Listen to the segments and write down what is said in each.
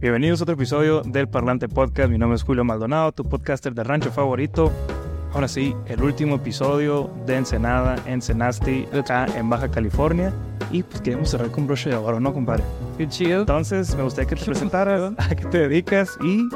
Bienvenidos a otro episodio del Parlante Podcast. Mi nombre es Julio Maldonado, tu podcaster de rancho favorito. Ahora sí, el último episodio de Ensenada, Ensenasti, acá en Baja California. Y pues queremos cerrar con broche de oro, ¿no, compadre? Qué chido. Entonces, me gustaría que te presentaras, a qué te dedicas y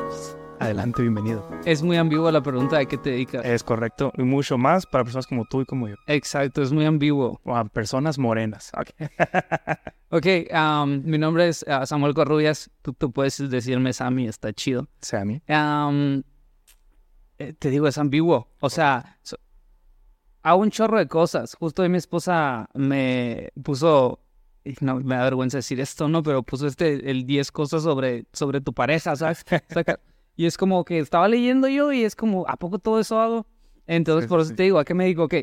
adelante, bienvenido. Es muy ambigua la pregunta de qué te dedicas. Es correcto, y mucho más para personas como tú y como yo. Exacto, es muy ambiguo. O a personas morenas. Ok. Ok, um, mi nombre es uh, Samuel Corrubias. Tú, tú puedes decirme Sammy, está chido. Sammy. Um, te digo, es ambiguo. O sea, so- hago un chorro de cosas. Justo hoy mi esposa me puso, no me da vergüenza decir esto, ¿no? Pero puso este, el 10 cosas sobre, sobre tu pareja, ¿sabes? Y es como que estaba leyendo yo y es como, ¿a poco todo eso hago? Entonces, por eso te digo, ¿a qué me digo? Ok,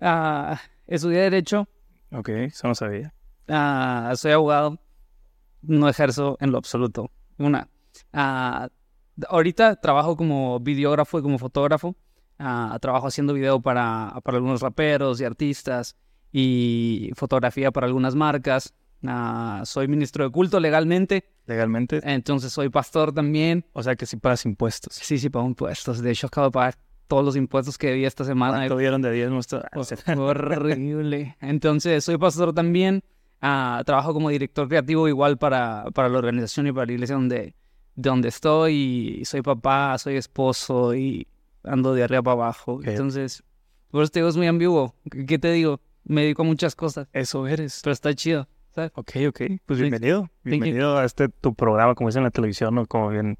ah, estudié Derecho, Ok, eso no sabía. Ah, soy abogado, no ejerzo en lo absoluto. Una. ah, ahorita trabajo como videógrafo y como fotógrafo. Ah, trabajo haciendo video para, para algunos raperos y artistas y fotografía para algunas marcas. Ah, soy ministro de culto legalmente, Legalmente. entonces soy pastor también. O sea que sí pagas impuestos. Sí, sí, pago impuestos. De hecho, acabo de pagar todos los impuestos que debía esta semana. ¿Cuánto dieron de 10 nuestro? Fue horrible. Entonces, soy pastor también. Ah, trabajo como director creativo igual para, para la organización y para la iglesia donde, donde estoy. Y soy papá, soy esposo y ando de arriba para abajo. Ok. Entonces, por eso te digo, es muy ambiguo. ¿Qué te digo? Me dedico a muchas cosas, Eso eres. pero está chido. ¿sabes? Ok, ok. Pues bienvenido. Bienvenido a este tu programa, como dicen en la televisión, ¿no? Como bien.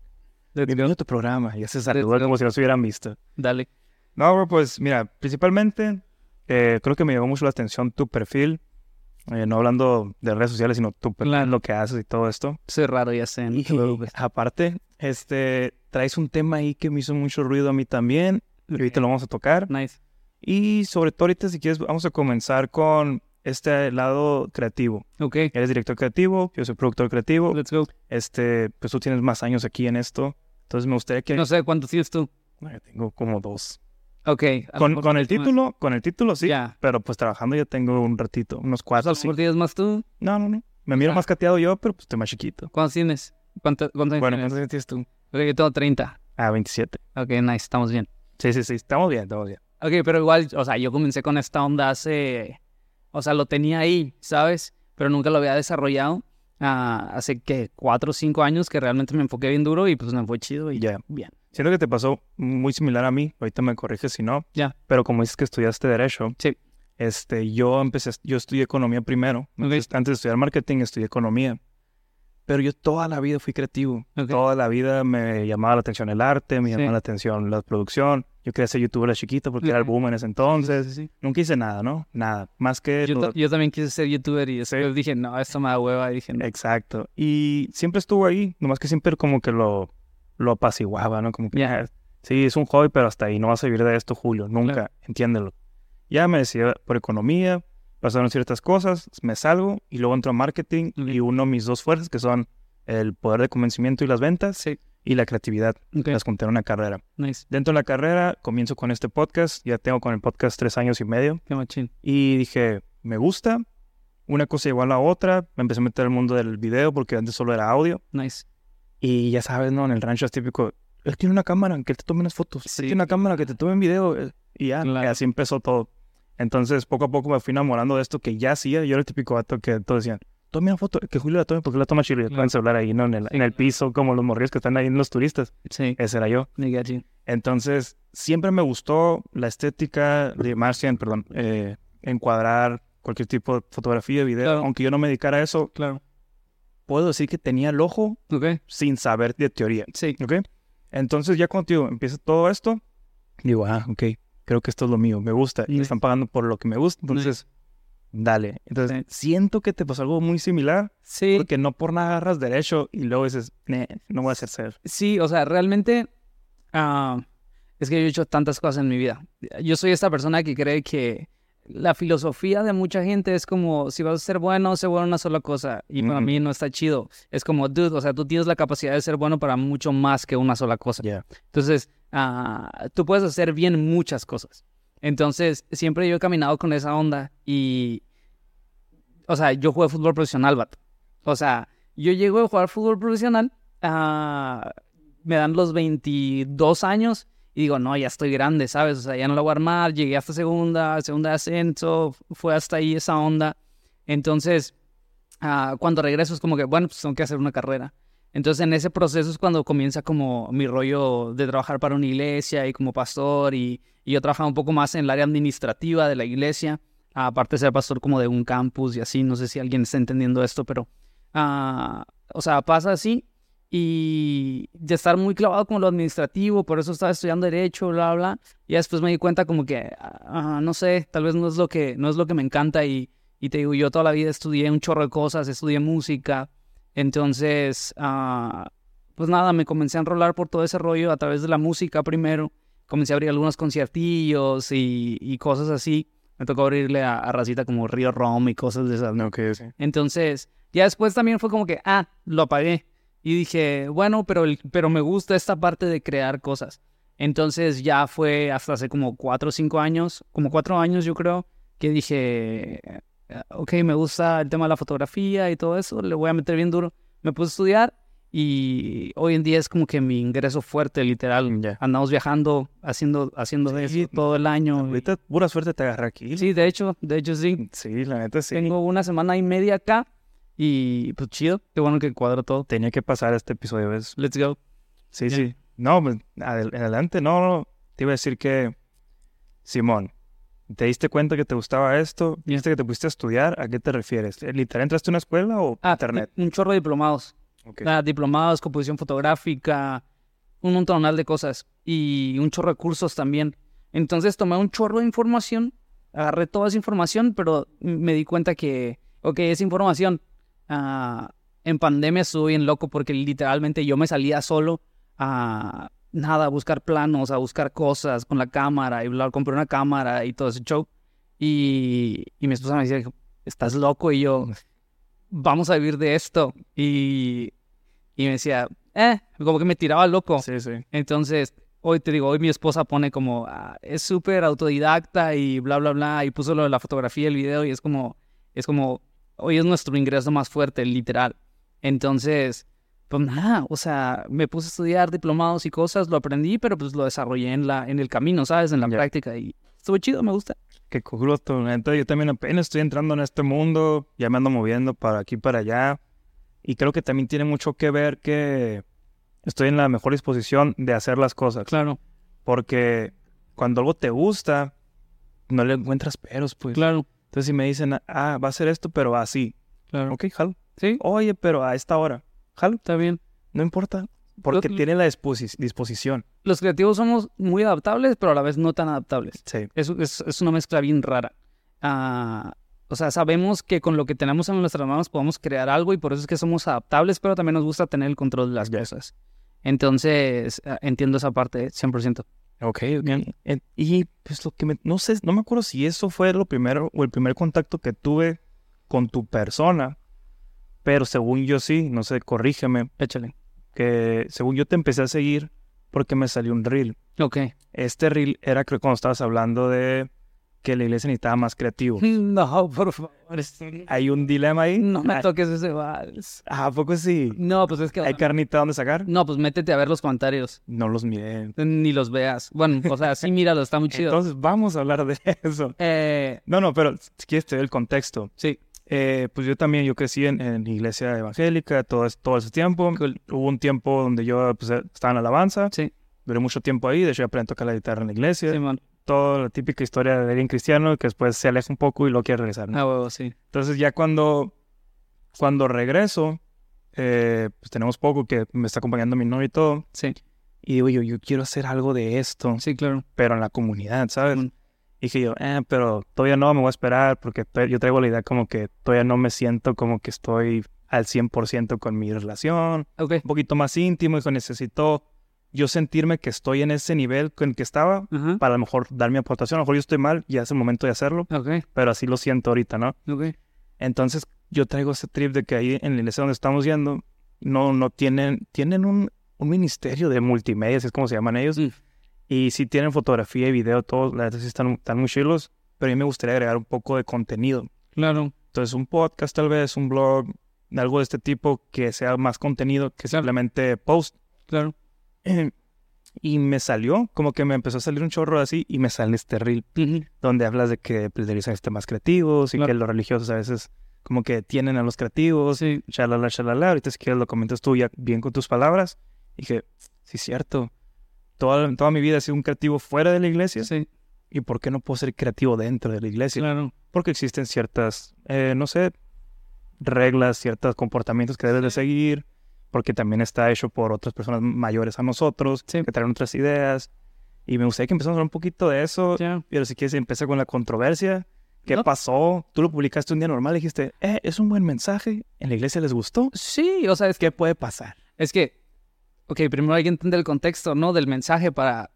Bienvenido a tu programa. Ya se saluda como si no se hubieran visto. Dale. No, bro, pues mira, principalmente eh, creo que me llamó mucho la atención tu perfil. Eh, no hablando de redes sociales, sino perfil, Claro. lo que haces y todo esto. Soy raro, ya sé. Y aparte, este, traes un tema ahí que me hizo mucho ruido a mí también. Y ahorita lo vamos a tocar. Nice. Y sobre todo ahorita, si quieres, vamos a comenzar con este lado creativo. Ok, Eres director creativo, yo soy productor creativo. let's go. Este, pues tú tienes más años aquí en esto. Entonces me gustaría que... No sé cuántos tienes tú. Tengo como dos. Ok. Con, el más. título, con el título sí. Pero pues trabajando ya tengo un ratito, unos cuatro. mejor tienes más tú. No, no, no. Me miro Ah. más cateado yo, pero pues estoy más chiquito. ¿Cuántos tienes? ¿Cuánto- ¿Cuántos años Bueno, tienes? ¿cuántos años tienes tú? Ok, yo tengo 30. Ah, 27. Ok, nice, estamos bien. Sí, sí, sí. Estamos bien, estamos bien. Ok, pero igual, o sea, yo comencé con esta onda hace, o sea, lo tenía ahí, ¿sabes? Pero nunca lo había desarrollado. Ah, hace que cuatro o cinco años que realmente me enfoqué bien duro y pues me fue chido y Ya. bien. Siento que te pasó muy similar a mí. Ahorita me corriges si no. Ya. Pero como dices que estudiaste Derecho. Sí. Este, yo empecé, yo estudié Economía primero. Antes, antes de estudiar Marketing, estudié Economía. Pero yo toda la vida fui creativo. Ok. Toda la vida me llamaba la atención el arte, me Sí. llamaba la atención la producción. Yo quería ser youtuber de chiquito porque era el boom en ese entonces. Sí. Nunca hice nada, ¿no? Nada. Más que... Yo, yo también quise ser youtuber y después dije, no, esto me da hueva. Y dije, no. Exacto. Y siempre estuvo ahí. Nomás que siempre como que lo, lo apaciguaba, ¿no? Como que... Ya. "Ah, Sí, es un hobby, pero hasta ahí no vas a vivir de esto, Julio. Nunca. Claro. Entiéndelo. Ya me decidí por economía. Pasaron ciertas cosas. Me salgo y luego entro a marketing. Ok. Y uno mis dos fuerzas que son el poder de convencimiento y las ventas. Sí. Y la creatividad. Ok, Las junté en una carrera. nice. Dentro de la carrera comienzo con este podcast. Ya tengo con el podcast tres años y medio. Qué machín. Y dije, me gusta. Una cosa igual a la otra. Me empecé a meter al mundo del video porque antes solo era audio. Nice. Y ya sabes, ¿no? En el rancho es típico. Él tiene una cámara que él te tome unas fotos. Sí. Él tiene una cámara que te tome un video. eh, Y ya, Claro. y así empezó todo. Entonces, poco a poco me fui enamorando de esto que ya hacía. Yo era el típico vato que todos decían, tome una foto, que Julio la tome porque la toma chido. Y Claro. el celular ahí, ¿no? En el, Sí, en el piso, como los morrillos que están ahí en los turistas. Sí, Ese era yo. Entonces, siempre me gustó la estética de Marcian, perdón, eh, encuadrar cualquier tipo de fotografía, video. Claro. Aunque yo no me dedicara a eso, Claro. Puedo decir que tenía el ojo Ok, sin saber de teoría. sí. ¿Ok? Entonces, ya contigo empieza todo esto, digo, ah, ok, creo que esto es lo mío, me gusta. Y me están pagando por lo que me gusta, entonces, dale. Entonces, Sí. siento que te pasó algo muy similar, Sí, porque no por nada agarras derecho y luego dices, "Neh, no voy a hacer ser. Sí, o sea, realmente ah, es que yo he hecho tantas cosas en mi vida. Yo soy esta persona que cree que la filosofía de mucha gente es como, si vas a ser bueno, sé bueno en una sola cosa. Y para mí no está chido. Es como, dude, o sea, tú tienes la capacidad de ser bueno para mucho más que una sola cosa. Entonces, ah, tú puedes hacer bien muchas cosas. Entonces, siempre yo he caminado con esa onda y, o sea, yo jugué fútbol profesional, vato. O sea, yo llego a jugar fútbol profesional ah, me dan los 22 años y digo, no, ya estoy grande, ¿sabes? O sea, ya no lo voy a llegué hasta segunda, segunda de ascenso, fue hasta ahí esa onda. Entonces, ah, cuando regreso es como que, bueno, pues tengo que hacer una carrera. Entonces, en ese proceso es cuando comienza como mi rollo de trabajar para una iglesia y como pastor y, yo trabajaba un poco más en el área administrativa de la iglesia, aparte de ser pastor como de un campus y así, no sé si alguien está entendiendo esto, pero, ah, o sea, pasa así y de estar muy clavado con lo administrativo, por eso estaba estudiando derecho, bla, bla, y después me di cuenta como que, ah, no sé, tal vez no es lo que, no es lo que me encanta y, y te digo, yo toda la vida estudié un chorro de cosas, estudié música, entonces, ah, pues nada, me comencé a enrolar por todo ese rollo a través de la música primero, comencé a abrir algunos conciertillos y, y cosas así, me tocó abrirle a, a racita como Río Rom y cosas de esas, ¿no? Ok, sí. Entonces, ya después también fue como que, ah, lo apagué. Y dije, bueno, pero, el- pero me gusta esta parte de crear cosas. Entonces ya fue hasta hace como cuatro o cinco años, como cuatro años yo creo, que dije, ok, me gusta el tema de la fotografía y todo eso, le voy a meter bien duro. Me puse a estudiar y hoy en día es como que mi ingreso fuerte, literal. Ya. Andamos viajando, haciendo, haciendo Sí, eso todo el año. Ahorita pura suerte te agarré aquí. Sí, de hecho, de hecho sí. Sí, la neta sí. Tengo una semana y media acá y pues chido, qué bueno que cuadro todo. Tenía que pasar este episodio, ¿ves? Let's go. Sí, sí. No, pues, adel- en adelante, no, no. Te iba a decir que, Simón, ¿te diste cuenta que te gustaba esto? ¿Viste que te pusiste a estudiar? ¿A qué te refieres? ¿Literal entraste a una escuela o Ah, internet? Un chorro de diplomados. Ok. Ah, diplomados, composición fotográfica, un montonal de cosas y un chorro de cursos también. Entonces tomé un chorro de información, agarré toda esa información, pero me di cuenta que, ok, esa información, ah, en pandemia estuve bien loco porque literalmente yo me salía solo a nada, a buscar planos, a buscar cosas con la cámara y bla, compré una cámara y todo ese show. Y, y mi esposa me decía, estás loco y yo, vamos a vivir de esto. Y, y me decía, eh, como que me tiraba loco. Sí, sí. Entonces, hoy te digo, hoy mi esposa pone como, ah, es súper autodidacta y bla, bla, bla, y puso lo de la fotografía y el video y es como, es como, hoy es nuestro ingreso más fuerte, literal. Entonces, pues nada, o sea, me puse a estudiar diplomados y cosas, lo aprendí, pero pues lo desarrollé en la, en el camino, ¿sabes? En la práctica y estuvo chido, me gusta. Qué la neta, yo también apenas estoy entrando en este mundo, ya me ando moviendo para aquí, para allá. Y creo que también tiene mucho que ver que estoy en la mejor disposición de hacer las cosas. Claro, Porque cuando algo te gusta, no le encuentras peros, pues. claro, Entonces si me dicen, ah, va a ser esto, pero así. claro. Ok, jalo. Sí, Oye, pero a esta hora. Jalo, está bien. no importa. Porque tiene la disposi- disposición. Los creativos somos muy adaptables, pero a la vez no tan adaptables. Sí. Es, es, es una mezcla bien rara. Ah, o sea, sabemos que con lo que tenemos en nuestras manos podemos crear algo y por eso es que somos adaptables, pero también nos gusta tener el control de las cosas. Entonces, ah, entiendo esa parte 100%. Ok, ok. Y pues lo que me, no sé, no me acuerdo si eso fue lo primero o el primer contacto que tuve con tu persona, pero según yo sí, no sé, corrígeme, Échale. que según yo te empecé a seguir porque me salió un reel. Ok. Este reel era creo cuando estabas hablando de que la iglesia necesitaba más creativo. No, por favor. Hay un dilema ahí. No me Ah, toques ese vals. ¿A poco sí? No, pues es que... ¿Hay carnita donde sacar? No, pues métete a ver los comentarios. No los miré. Ni los veas. Bueno, o sea, sí, míralo, está muy chido. Entonces vamos a hablar de eso. Eh, No, no, pero si quieres te doy el contexto. sí, Eh, pues yo también, yo crecí en, en iglesia evangélica todo, todo ese tiempo. Cool. Hubo un tiempo donde yo pues, estaba en alabanza. sí, Duré mucho tiempo ahí. De hecho, aprendí a tocar la guitarra en la iglesia. Simón. Toda la típica historia de alguien cristiano que después se aleja un poco y lo quiere regresar. ¿no? Ah, sí. Entonces ya cuando, cuando regreso, eh, pues tenemos poco que me está acompañando mi novio y todo. Sí, Y digo yo, yo quiero hacer algo de esto, sí, claro. pero en la comunidad, ¿sabes? Mm. Dije yo, eh, pero todavía no, me voy a esperar porque yo traigo la idea como que todavía no me siento como que estoy al 100% con mi relación, Ok, un poquito más íntimo y que necesito yo sentirme que estoy en ese nivel el que estaba para a lo mejor dar mi aportación. A lo mejor yo estoy mal, ya es el momento de hacerlo, Ok, pero así lo siento ahorita, ¿no? ok. Entonces yo traigo ese trip de que ahí en la iglesia donde estamos yendo, no, no tienen, tienen un, un ministerio de multimedia, así es como se llaman ellos, Mm. y sí tienen fotografía y video, todos, la verdad sí están, están muy chilos, pero a mí me gustaría agregar un poco de contenido. Claro. Entonces un podcast tal vez, un blog, algo de este tipo que sea más contenido que Claro. simplemente post. Claro. Y me salió, como que me empezó a salir un chorro así y me sale este reel Ujú. donde hablas de que priorizan temas creativos y Claro. que los religiosos a veces como que tienen a los creativos, Sí. shalala, shalala. Ahorita si quieres lo comentas tú ya bien con tus palabras. Y dije, sí, cierto. Toda, toda mi vida he sido un creativo fuera de la iglesia. Sí, ¿Y por qué no puedo ser creativo dentro de la iglesia? claro. Porque existen ciertas, eh, no sé, reglas, ciertos comportamientos que debes de seguir. Porque también está hecho por otras personas mayores a nosotros, Sí. que traen otras ideas. Y me gustaría que empezamos a hablar un poquito de eso. Ya. Pero si quieres, empieza con la controversia. ¿Qué No. pasó? Tú lo publicaste un día normal y dijiste, eh, es un buen mensaje. ¿En la iglesia les gustó? Sí, o sea, es que, ¿Qué puede pasar? es que, ok, primero hay que entender el contexto, ¿no? Del mensaje para...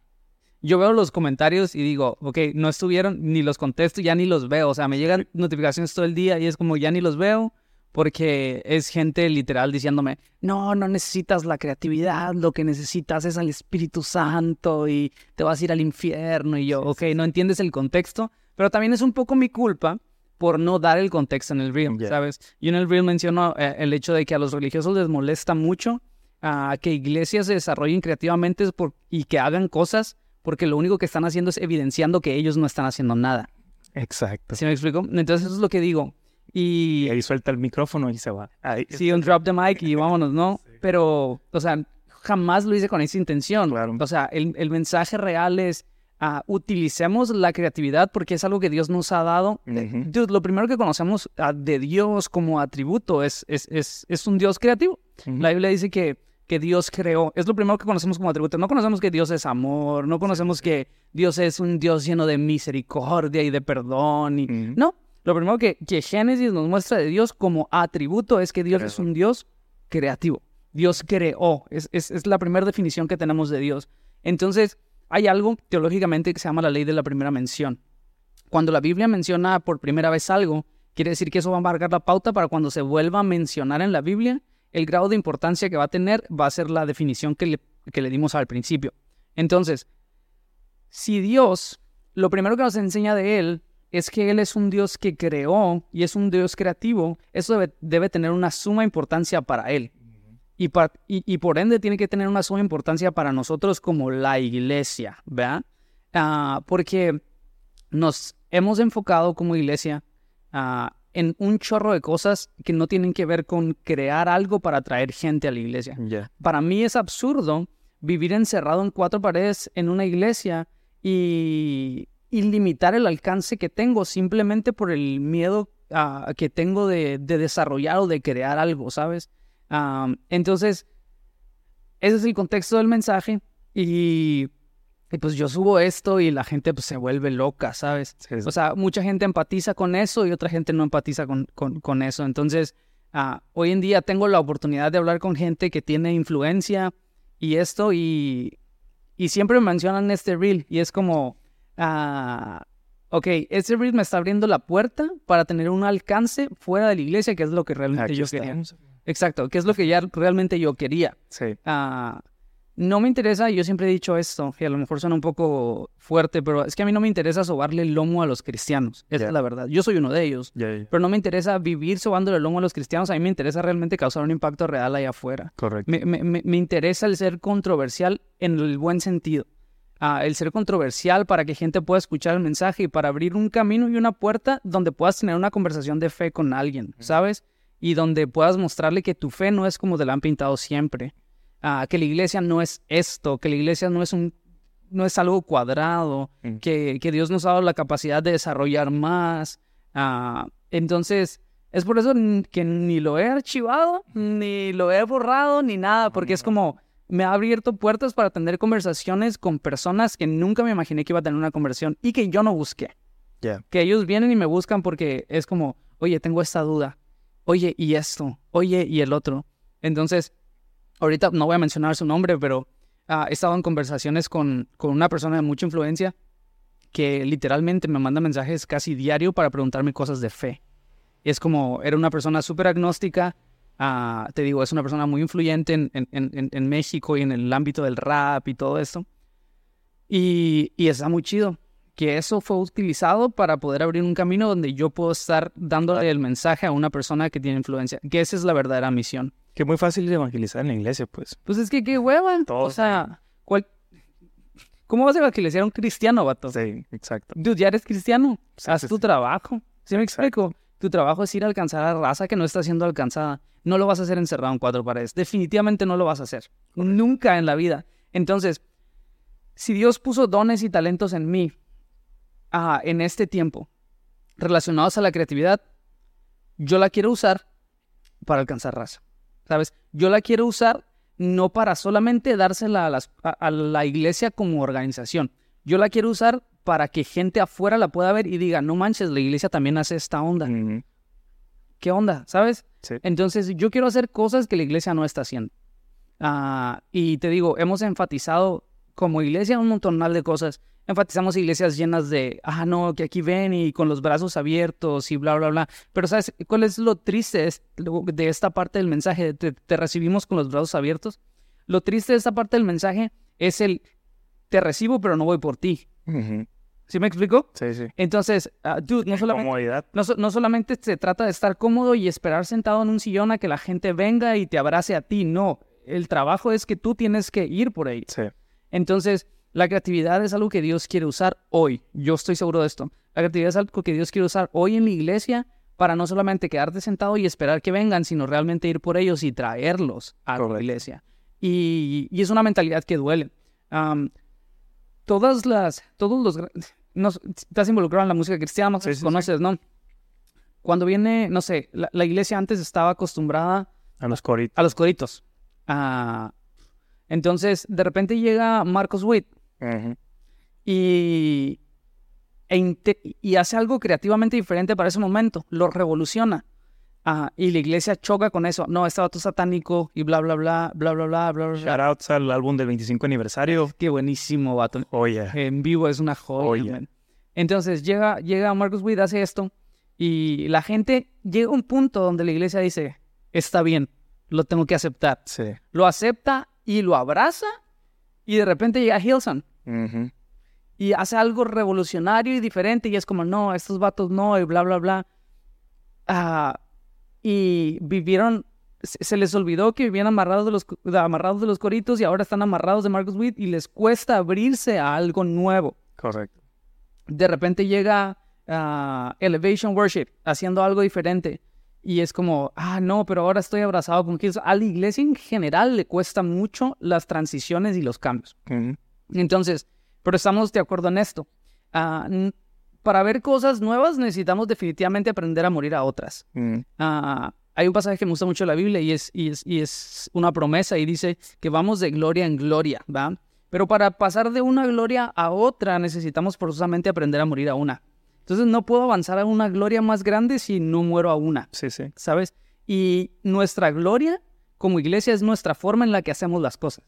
Yo veo los comentarios y digo, ok, no estuvieron, ni los contesto, ya ni los veo. O sea, me llegan notificaciones todo el día y es como ya ni los veo porque es gente literal diciéndome, no, no necesitas la creatividad, lo que necesitas es al Espíritu Santo y te vas a ir al infierno. Y yo, ok, no entiendes el contexto, pero también es un poco mi culpa por no dar el contexto en el reel, Ya. ¿sabes? Yo en el reel menciono eh, el hecho de que a los religiosos les molesta mucho ah, que iglesias se desarrollen creativamente por- y que hagan cosas porque lo único que están haciendo es evidenciando que ellos no están haciendo nada. Exacto. ¿Sí me explico? Entonces eso es lo que digo. Y Y ahí suelta el micrófono y se va. Ahí, sí, un drop the mic y vámonos, ¿no? Pero, o sea, jamás lo hice con esa intención. Claro. O sea, el, el mensaje real es, ah, utilicemos la creatividad porque es algo que Dios nos ha dado. Ujú. Dude, lo primero que conocemos ah, de Dios como atributo es, es, es, es un Dios creativo. Ujú. La Biblia dice que, que Dios creó. Es lo primero que conocemos como atributo. No conocemos que Dios es amor, no conocemos que Dios es un Dios lleno de misericordia y de perdón. Y... Ujú. No, lo primero que, que Génesis nos muestra de Dios como atributo es que Dios es un Dios creativo. Dios creó. Es, es, es la primera definición que tenemos de Dios. Entonces, hay algo teológicamente que se llama la ley de la primera mención. Cuando la Biblia menciona por primera vez algo, quiere decir que eso va a marcar la pauta para cuando se vuelva a mencionar en la Biblia, el grado de importancia que va a tener va a ser la definición que le, que le dimos al principio. Entonces, si Dios, lo primero que nos enseña de Él es que Él es un Dios que creó y es un Dios creativo, eso debe, debe tener una suma importancia para Él. Y, pa- y- y por ende tiene que tener una suma importancia para nosotros como la iglesia, ¿verdad? Ah, porque nos hemos enfocado como iglesia ah, en un chorro de cosas que no tienen que ver con crear algo para atraer gente a la iglesia. Para mí es absurdo vivir encerrado en cuatro paredes en una iglesia y, y limitar el alcance que tengo simplemente por el miedo ah, que tengo de, de desarrollar o de crear algo, ¿sabes? Am, entonces, ese es el contexto del mensaje y, y pues yo subo esto y la gente pues se vuelve loca, ¿sabes? O sea, mucha gente empatiza con eso y otra gente no empatiza con, con- con eso. Entonces, ah, hoy en día tengo la oportunidad de hablar con gente que tiene influencia y esto y, y siempre me mencionan este reel y es como, ah, ok, este reel me está abriendo la puerta para tener un alcance fuera de la iglesia, que es lo que realmente Aquí yo quería. Exacto, que es lo que ya realmente yo quería. Sí. Ah, no me interesa, yo siempre he dicho esto, y a lo mejor suena un poco fuerte, pero es que a mí no me interesa sobarle el lomo a los cristianos. Esa es la verdad. Yo soy uno de ellos. Pero no me interesa vivir sobándole el lomo a los cristianos. A mí me interesa realmente causar un impacto real allá afuera. Correcto. Me, me- me- me interesa el ser controversial en el buen sentido. El ser controversial para que gente pueda escuchar el mensaje y para abrir un camino y una puerta donde puedas tener una conversación de fe con alguien, ¿sabes? Y donde puedas mostrarle que tu fe no es como te la han pintado siempre. Ah, que la iglesia no es esto, que la iglesia no es un no es algo cuadrado, Mm. que, que Dios nos ha dado la capacidad de desarrollar más. Ah, entonces, es por eso que ni lo he archivado, ni lo he borrado, ni nada, porque es como me ha abierto puertas para tener conversaciones con personas que nunca me imaginé que iba a tener una conversión y que yo no busqué. Ya. Que ellos vienen y me buscan porque es como, oye, tengo esta duda, oye, y esto, oye, y el otro. Entonces, ahorita no voy a mencionar su nombre, pero ah, he estado en conversaciones con, con una persona de mucha influencia que literalmente me manda mensajes casi diario para preguntarme cosas de fe. Y es como, era una persona súper agnóstica, ah, te digo, es una persona muy influyente en, en- en- en México y en el ámbito del rap y todo esto. Y, y está muy chido. que eso fue utilizado para poder abrir un camino donde yo puedo estar dándole el mensaje a una persona que tiene influencia, que esa es la verdadera misión. Que es muy fácil de evangelizar en la iglesia, pues. Pues es que qué hueva. O sea, cual- ¿cómo vas a evangelizar a un cristiano, vato? Sí, exacto. Dude, ya eres cristiano. Sí, Haz sí, tu sí. trabajo. ¿Sí me Exacto. explico? Tu trabajo es ir a alcanzar a la raza que no está siendo alcanzada. No lo vas a hacer encerrado en cuatro paredes. Definitivamente no lo vas a hacer. Nunca en la vida. Entonces, si Dios puso dones y talentos en mí ah, en este tiempo relacionados a la creatividad, yo la quiero usar para alcanzar raza. ¿Sabes? Yo la quiero usar no para solamente dársela a, las- a- a la iglesia como organización. Yo la quiero usar para que gente afuera la pueda ver y diga, no manches, la iglesia también hace esta onda. ¿Qué onda? ¿Sabes? Sí. Entonces, yo quiero hacer cosas que la iglesia no está haciendo. Ah, y te digo, hemos enfatizado como iglesia un montonal de cosas. Enfatizamos iglesias llenas de, ah, no, que aquí ven y con los brazos abiertos y bla, bla, bla. Pero ¿sabes cuál es lo triste de esta parte del mensaje? Te, te recibimos con los brazos abiertos. Lo triste de esta parte del mensaje es el, te recibo, pero no voy por ti. Ujú. ¿Sí me explico? Sí, sí. Entonces, ah, dude, no solamente... Comodidad. No, no solamente se trata de estar cómodo y esperar sentado en un sillón a que la gente venga y te abrace a ti, no. El trabajo es que tú tienes que ir por ahí. Sí. Entonces, la creatividad es algo que Dios quiere usar hoy. Yo estoy seguro de esto. La creatividad es algo que Dios quiere usar hoy en la iglesia para no solamente quedarte sentado y esperar que vengan, sino realmente ir por ellos y traerlos a la iglesia. Y, y es una mentalidad que duele. Todas las, todos los, no, estás involucrado en la música cristiana, Sí, sí, sí. conoces, ¿no? Cuando viene, no sé, la, la iglesia antes estaba acostumbrada A los coritos. a los coritos. Ah, entonces, de repente llega Marcos Witt y, e y hace algo creativamente diferente para ese momento, lo revoluciona. Ah, y la iglesia choca con eso. No, este vato satánico y bla, bla, bla, bla, bla, bla, bla, bla. Shoutouts al álbum del 25 aniversario. Qué buenísimo, vato. Oye. En vivo es una joya. Joya. man. Entonces llega, llega Marcus Witt, hace esto y la gente llega a un punto donde la iglesia dice, está bien, lo tengo que aceptar. Sí. Lo acepta y lo abraza y de repente llega Hilson Ujú. y hace algo revolucionario y diferente y es como, no, estos vatos no y bla, bla, bla. Ah, y vivieron, se, les olvidó que vivían amarrados de, los, amarrados de los coritos y ahora están amarrados de Marcus Witt y les cuesta abrirse a algo nuevo. Correcto. De repente llega ah, Elevation Worship haciendo algo diferente. Y es como, ah, no, pero ahora estoy abrazado con Hilson. A la iglesia en general le cuesta mucho las transiciones y los cambios. Entonces, pero estamos de acuerdo en esto. Ah, para ver cosas nuevas necesitamos definitivamente aprender a morir a otras. Ujú. Ah, hay un pasaje que me gusta mucho de la Biblia y es, y, es, y es una promesa y dice que vamos de gloria en gloria, ¿va? Pero para pasar de una gloria a otra necesitamos forzosamente aprender a morir a una. Entonces no puedo avanzar a una gloria más grande si no muero a una. Sí, sí. ¿sabes? Y nuestra gloria como iglesia es nuestra forma en la que hacemos las cosas.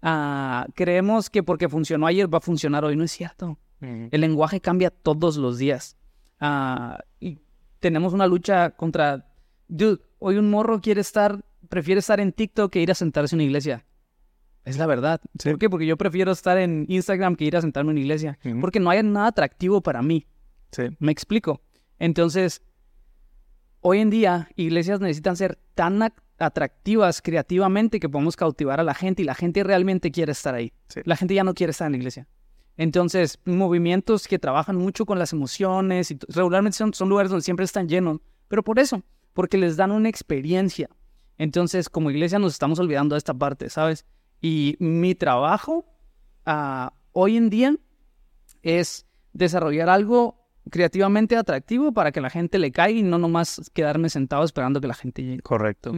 Ah, creemos que porque funcionó ayer va a funcionar hoy, no es cierto. El lenguaje cambia todos los días. Ah, y tenemos una lucha contra... Dude, hoy un morro quiere estar, prefiere estar en TikTok que ir a sentarse en una iglesia. Es la verdad. Sí. ¿Por qué? Porque yo prefiero estar en Instagram que ir a sentarme en una iglesia. Porque no hay nada atractivo para mí. Sí. Me explico. Entonces, hoy en día, iglesias necesitan ser tan ac- atractivas creativamente que podamos cautivar a la gente y la gente realmente quiere estar ahí. Sí. La gente ya no quiere estar en la iglesia. Entonces, movimientos que trabajan mucho con las emociones y regularmente son, son lugares donde siempre están llenos, pero por eso, porque les dan una experiencia. Entonces, como iglesia nos estamos olvidando de esta parte, ¿sabes? Y mi trabajo ah, hoy en día es desarrollar algo creativamente atractivo para que la gente le caiga y no nomás quedarme sentado esperando que la gente llegue. Correcto.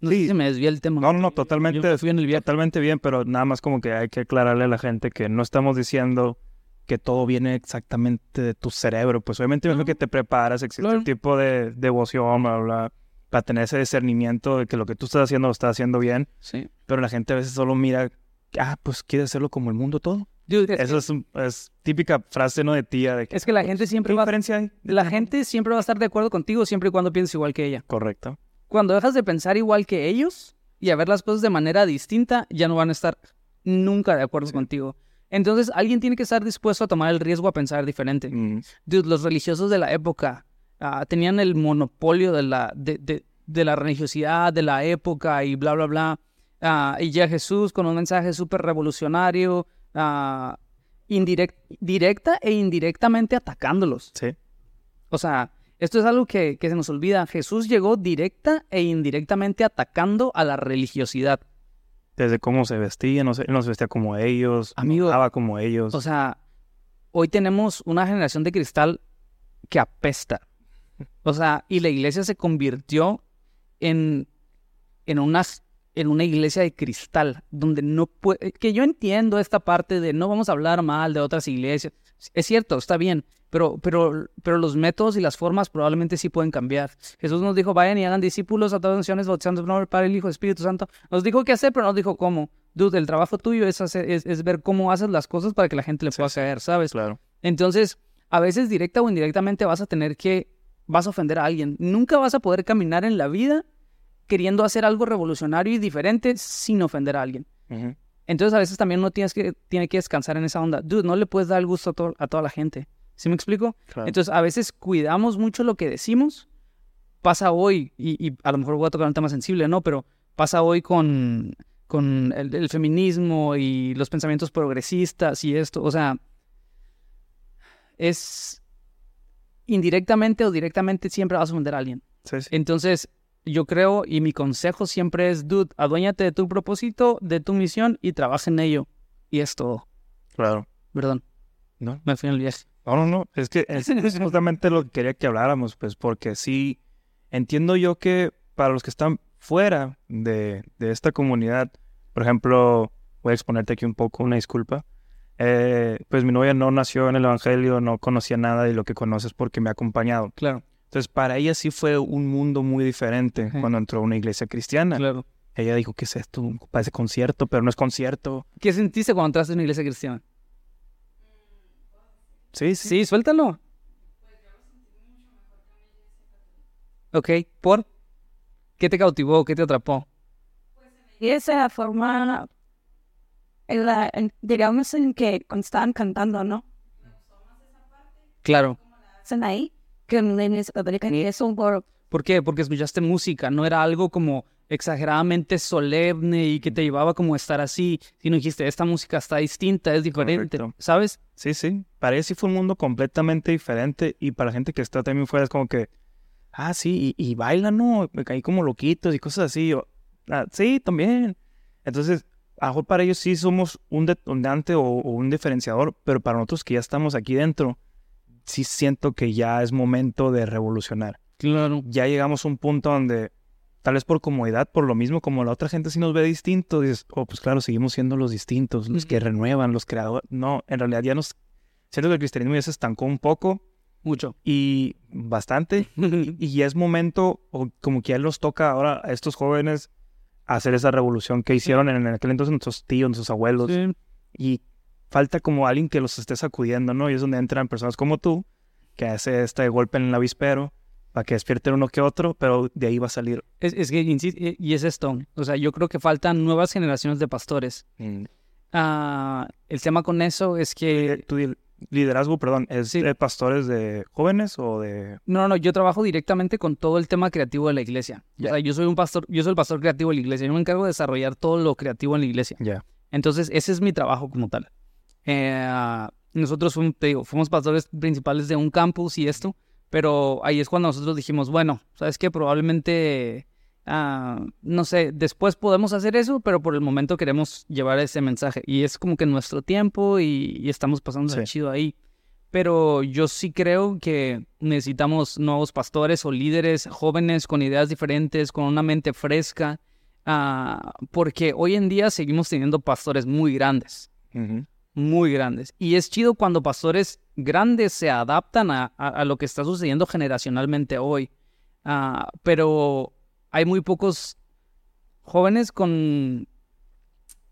No sé Sí. si se me desvía el tema. No, no, no, totalmente, Yo fui en el viaje. totalmente bien, pero nada más como que hay que aclararle a la gente que no estamos diciendo que todo viene exactamente de tu cerebro. Pues obviamente es lo que te preparas, existe Claro. un tipo de devoción, bla, bla, para tener ese discernimiento de que lo que tú estás haciendo lo estás haciendo bien, Sí. pero la gente a veces solo mira, ah, pues quiere hacerlo como el mundo todo. Dude, es, Eso es, es típica frase, ¿no? De tía, de que, es que la gente ¿qué siempre va, diferencia hay? la gente siempre va a estar de acuerdo contigo siempre y cuando pienses igual que ella. Correcto. Cuando dejas de pensar igual que ellos y a ver las cosas de manera distinta, ya no van a estar nunca de acuerdo Sí. contigo. Entonces, alguien tiene que estar dispuesto a tomar el riesgo a pensar diferente. Mm, Dude, los religiosos de la época ah, tenían el monopolio de la, de, de- de la religiosidad de la época y bla, bla, bla. Ah, y ya Jesús con un mensaje súper revolucionario, indirect- directa e indirectamente atacándolos. sí, O sea, esto es algo que, que se nos olvida. Jesús llegó directa e indirectamente atacando a la religiosidad. desde cómo se vestía, no se vestía como ellos, Amigo, no hablaba como ellos. O sea, hoy tenemos una generación de cristal que apesta. O sea, y la iglesia se convirtió en, en, unas, en una iglesia de cristal, donde no puede... Que yo entiendo esta parte de no vamos a hablar mal de otras iglesias. Es cierto, está bien, pero, pero, pero los métodos y las formas probablemente sí pueden cambiar. Jesús nos dijo, vayan y hagan discípulos a todas las naciones, bautizando en el nombre del Padre, el Hijo y Espíritu Santo. Nos dijo qué hacer, pero no nos dijo cómo. Dude, el trabajo tuyo es, hacer- es, es ver cómo haces las cosas para que la gente le pueda sí. caer, ¿sabes? claro. Entonces, a veces directa o indirectamente vas a tener que, vas a ofender a alguien. Nunca vas a poder caminar en la vida queriendo hacer algo revolucionario y diferente sin ofender a alguien. Ujú, Entonces, a veces también uno tienes que, tiene que descansar en esa onda. Dude, no le puedes dar el gusto a, to- a toda la gente. ¿Sí me explico? claro. Entonces, a veces cuidamos mucho lo que decimos. Pasa hoy, y, y a lo mejor voy a tocar un tema sensible, ¿no? Pero pasa hoy con, con el, el feminismo y los pensamientos progresistas y esto. O sea, es indirectamente o directamente siempre vas a ofender a alguien. Sí, sí. Entonces, yo creo y mi consejo siempre es, dude, aduéñate de tu propósito, de tu misión y trabaja en ello. Y es todo. claro. Perdón, ¿No? me fui en el viaje. No, no, no. Es que es justamente lo que quería que habláramos, pues, porque sí, entiendo yo que para los que están fuera de, de esta comunidad, por ejemplo, voy a exponerte aquí un poco, una disculpa. eh, pues mi novia no nació en el Evangelio, no conocía nada de lo que conoces porque me ha acompañado. Claro, Entonces, para ella sí fue un mundo muy diferente Sí. cuando entró a una iglesia cristiana. claro. Ella dijo, ¿qué es esto? Parece concierto, pero no es concierto. ¿Qué sentiste cuando entraste en una iglesia cristiana? Sí, sí. Sí, suéltalo. Ok, ¿por? ¿Qué te cautivó? ¿Qué te atrapó? Y esa forma, la, en- digamos, en que cuando estaban cantando, ¿no? Claro. Están ahí, que coro. ¿Por qué? Porque escuchaste música, no era algo como exageradamente solemne y que te llevaba como a estar así, sino dijiste, esta música está distinta, es diferente, Correcto. ¿sabes? Sí, sí. Para ella sí fue un mundo completamente diferente. Y para la gente que está también fuera es como que, ah, sí, y, y bailan, ¿no? Me caí como loquitos y cosas así. Yo, "Ah, sí, también. Entonces, a lo mejor para ellos sí somos un detonante o, o un diferenciador, pero para nosotros que ya estamos aquí dentro, sí siento que ya es momento de revolucionar. Claro. Ya llegamos a un punto donde, tal vez por comodidad, por lo mismo, como la otra gente sí nos ve distinto, dices, oh, pues claro, seguimos siendo los distintos, los que renuevan, los creadores. No, en realidad ya nos. Siento que el cristianismo ya se estancó un poco Mucho. y bastante. Y ya es momento, o como que ya los toca ahora a estos jóvenes hacer esa revolución que hicieron en aquel entonces nuestros tíos, nuestros abuelos. Sí. Y falta como alguien que los esté sacudiendo, ¿no? Y es donde entran personas como tú, que hace este golpe en el avispero para que despierten uno que otro, pero de ahí va a salir. Es, es que, eh, y es esto, o sea, yo creo que faltan nuevas generaciones de pastores. Ah, el tema con eso es que, Eh, Tu li- liderazgo, perdón, ¿es Sí. de pastores de jóvenes o de...? no, no, yo trabajo directamente con todo el tema creativo de la iglesia. O sea, yo soy un pastor, yo soy el pastor creativo de la iglesia, yo me encargo de desarrollar todo lo creativo en la iglesia. Ya. Entonces, ese es mi trabajo como tal. Eh, nosotros fuimos, te digo, fuimos pastores principales de un campus y esto, pero ahí es cuando nosotros dijimos, bueno, ¿sabes qué? Probablemente, ah, no sé, después podemos hacer eso, pero por el momento queremos llevar ese mensaje. Y es como que nuestro tiempo y, y estamos pasando Sí. chido ahí. Pero yo sí creo que necesitamos nuevos pastores o líderes jóvenes con ideas diferentes, con una mente fresca, ah, porque hoy en día seguimos teniendo pastores muy grandes Ujú. Muy grandes. Y es chido cuando pastores grandes se adaptan a, a- a lo que está sucediendo generacionalmente hoy. Ah, pero hay muy pocos jóvenes con,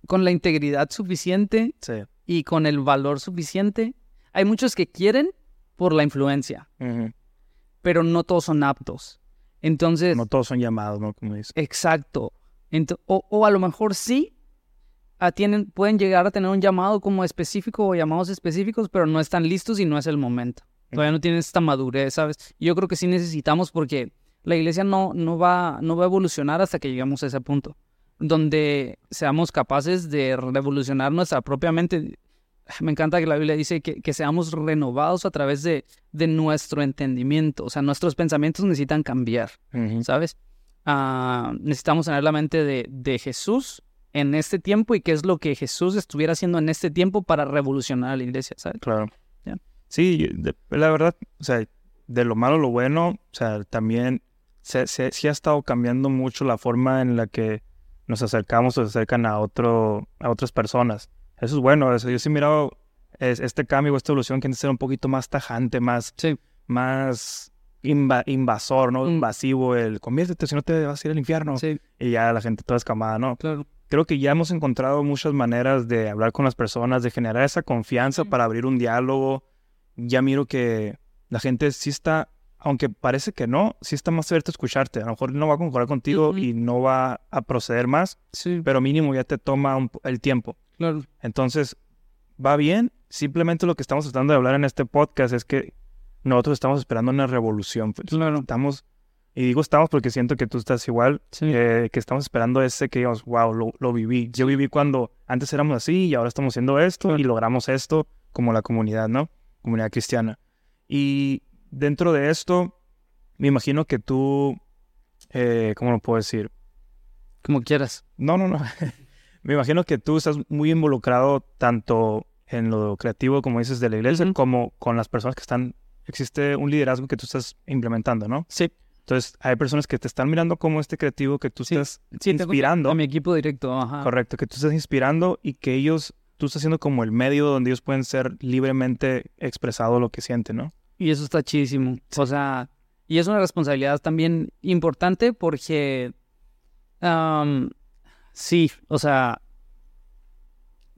con la integridad suficiente Sí. y con el valor suficiente. Hay muchos que quieren por la influencia, pero no todos son aptos. Entonces, No todos son llamados, ¿no? Como dices. Exacto. O, o a lo mejor sí, tienen, pueden llegar a tener un llamado como específico o llamados específicos, pero no están listos y no es el momento. Todavía no tienen esta madurez, ¿sabes? Yo creo que sí necesitamos porque la iglesia no, no, va, no va a evolucionar hasta que lleguemos a ese punto, donde seamos capaces de revolucionar nuestra propia mente. Me encanta que la Biblia dice que, que seamos renovados a través de, de nuestro entendimiento. O sea, nuestros pensamientos necesitan cambiar. ¿sabes? Ah, necesitamos tener la mente de, de Jesús en este tiempo y qué es lo que Jesús estuviera haciendo en este tiempo para revolucionar a la iglesia, ¿sabes? Claro. Sí, de- la verdad, o sea, de lo malo a lo bueno, o sea, también se, se- sí ha estado cambiando mucho la forma en la que nos acercamos o se acercan a otro, a otras personas. Eso es bueno, eso, yo sí he mirado es- este cambio, esta evolución que que ser un poquito más tajante, más, Sí. más inva- invasor, ¿no? Mm. Invasivo, el conviértete, si no te vas a ir al infierno. Sí, Y ya la gente toda escamada, ¿no? claro. Creo que ya hemos encontrado muchas maneras de hablar con las personas, de generar esa confianza para abrir un diálogo. Ya miro que la gente sí está, aunque parece que no, sí está más abierta a escucharte. A lo mejor no va a concordar contigo y no va a proceder más, Sí, pero mínimo ya te toma un el tiempo. claro. Entonces, va bien. Simplemente lo que estamos tratando de hablar en este podcast es que nosotros estamos esperando una revolución. pues. Claro. Estamos, y digo estamos porque siento que tú estás igual, Sí. eh, que estamos esperando ese que digamos, wow, lo, lo viví. Yo viví cuando antes éramos así y ahora estamos haciendo esto y logramos esto como la comunidad, ¿no? Comunidad cristiana. Y dentro de esto, me imagino que tú, eh, ¿cómo lo puedo decir? Como quieras. No, no, no. me imagino que tú estás muy involucrado tanto en lo creativo, como dices, de la iglesia, Ujú. como con las personas que están, existe un liderazgo que tú estás implementando, ¿no? Sí. Entonces, hay personas que te están mirando como este creativo que tú Sí. estás Sí, inspirando. A mi equipo directo, ajá. Correcto, que tú estás inspirando y que ellos, tú estás haciendo como el medio donde ellos pueden ser libremente expresado lo que sienten, ¿no? Y eso está chidísimo. O sea, y es una responsabilidad también importante porque, sí, o sea,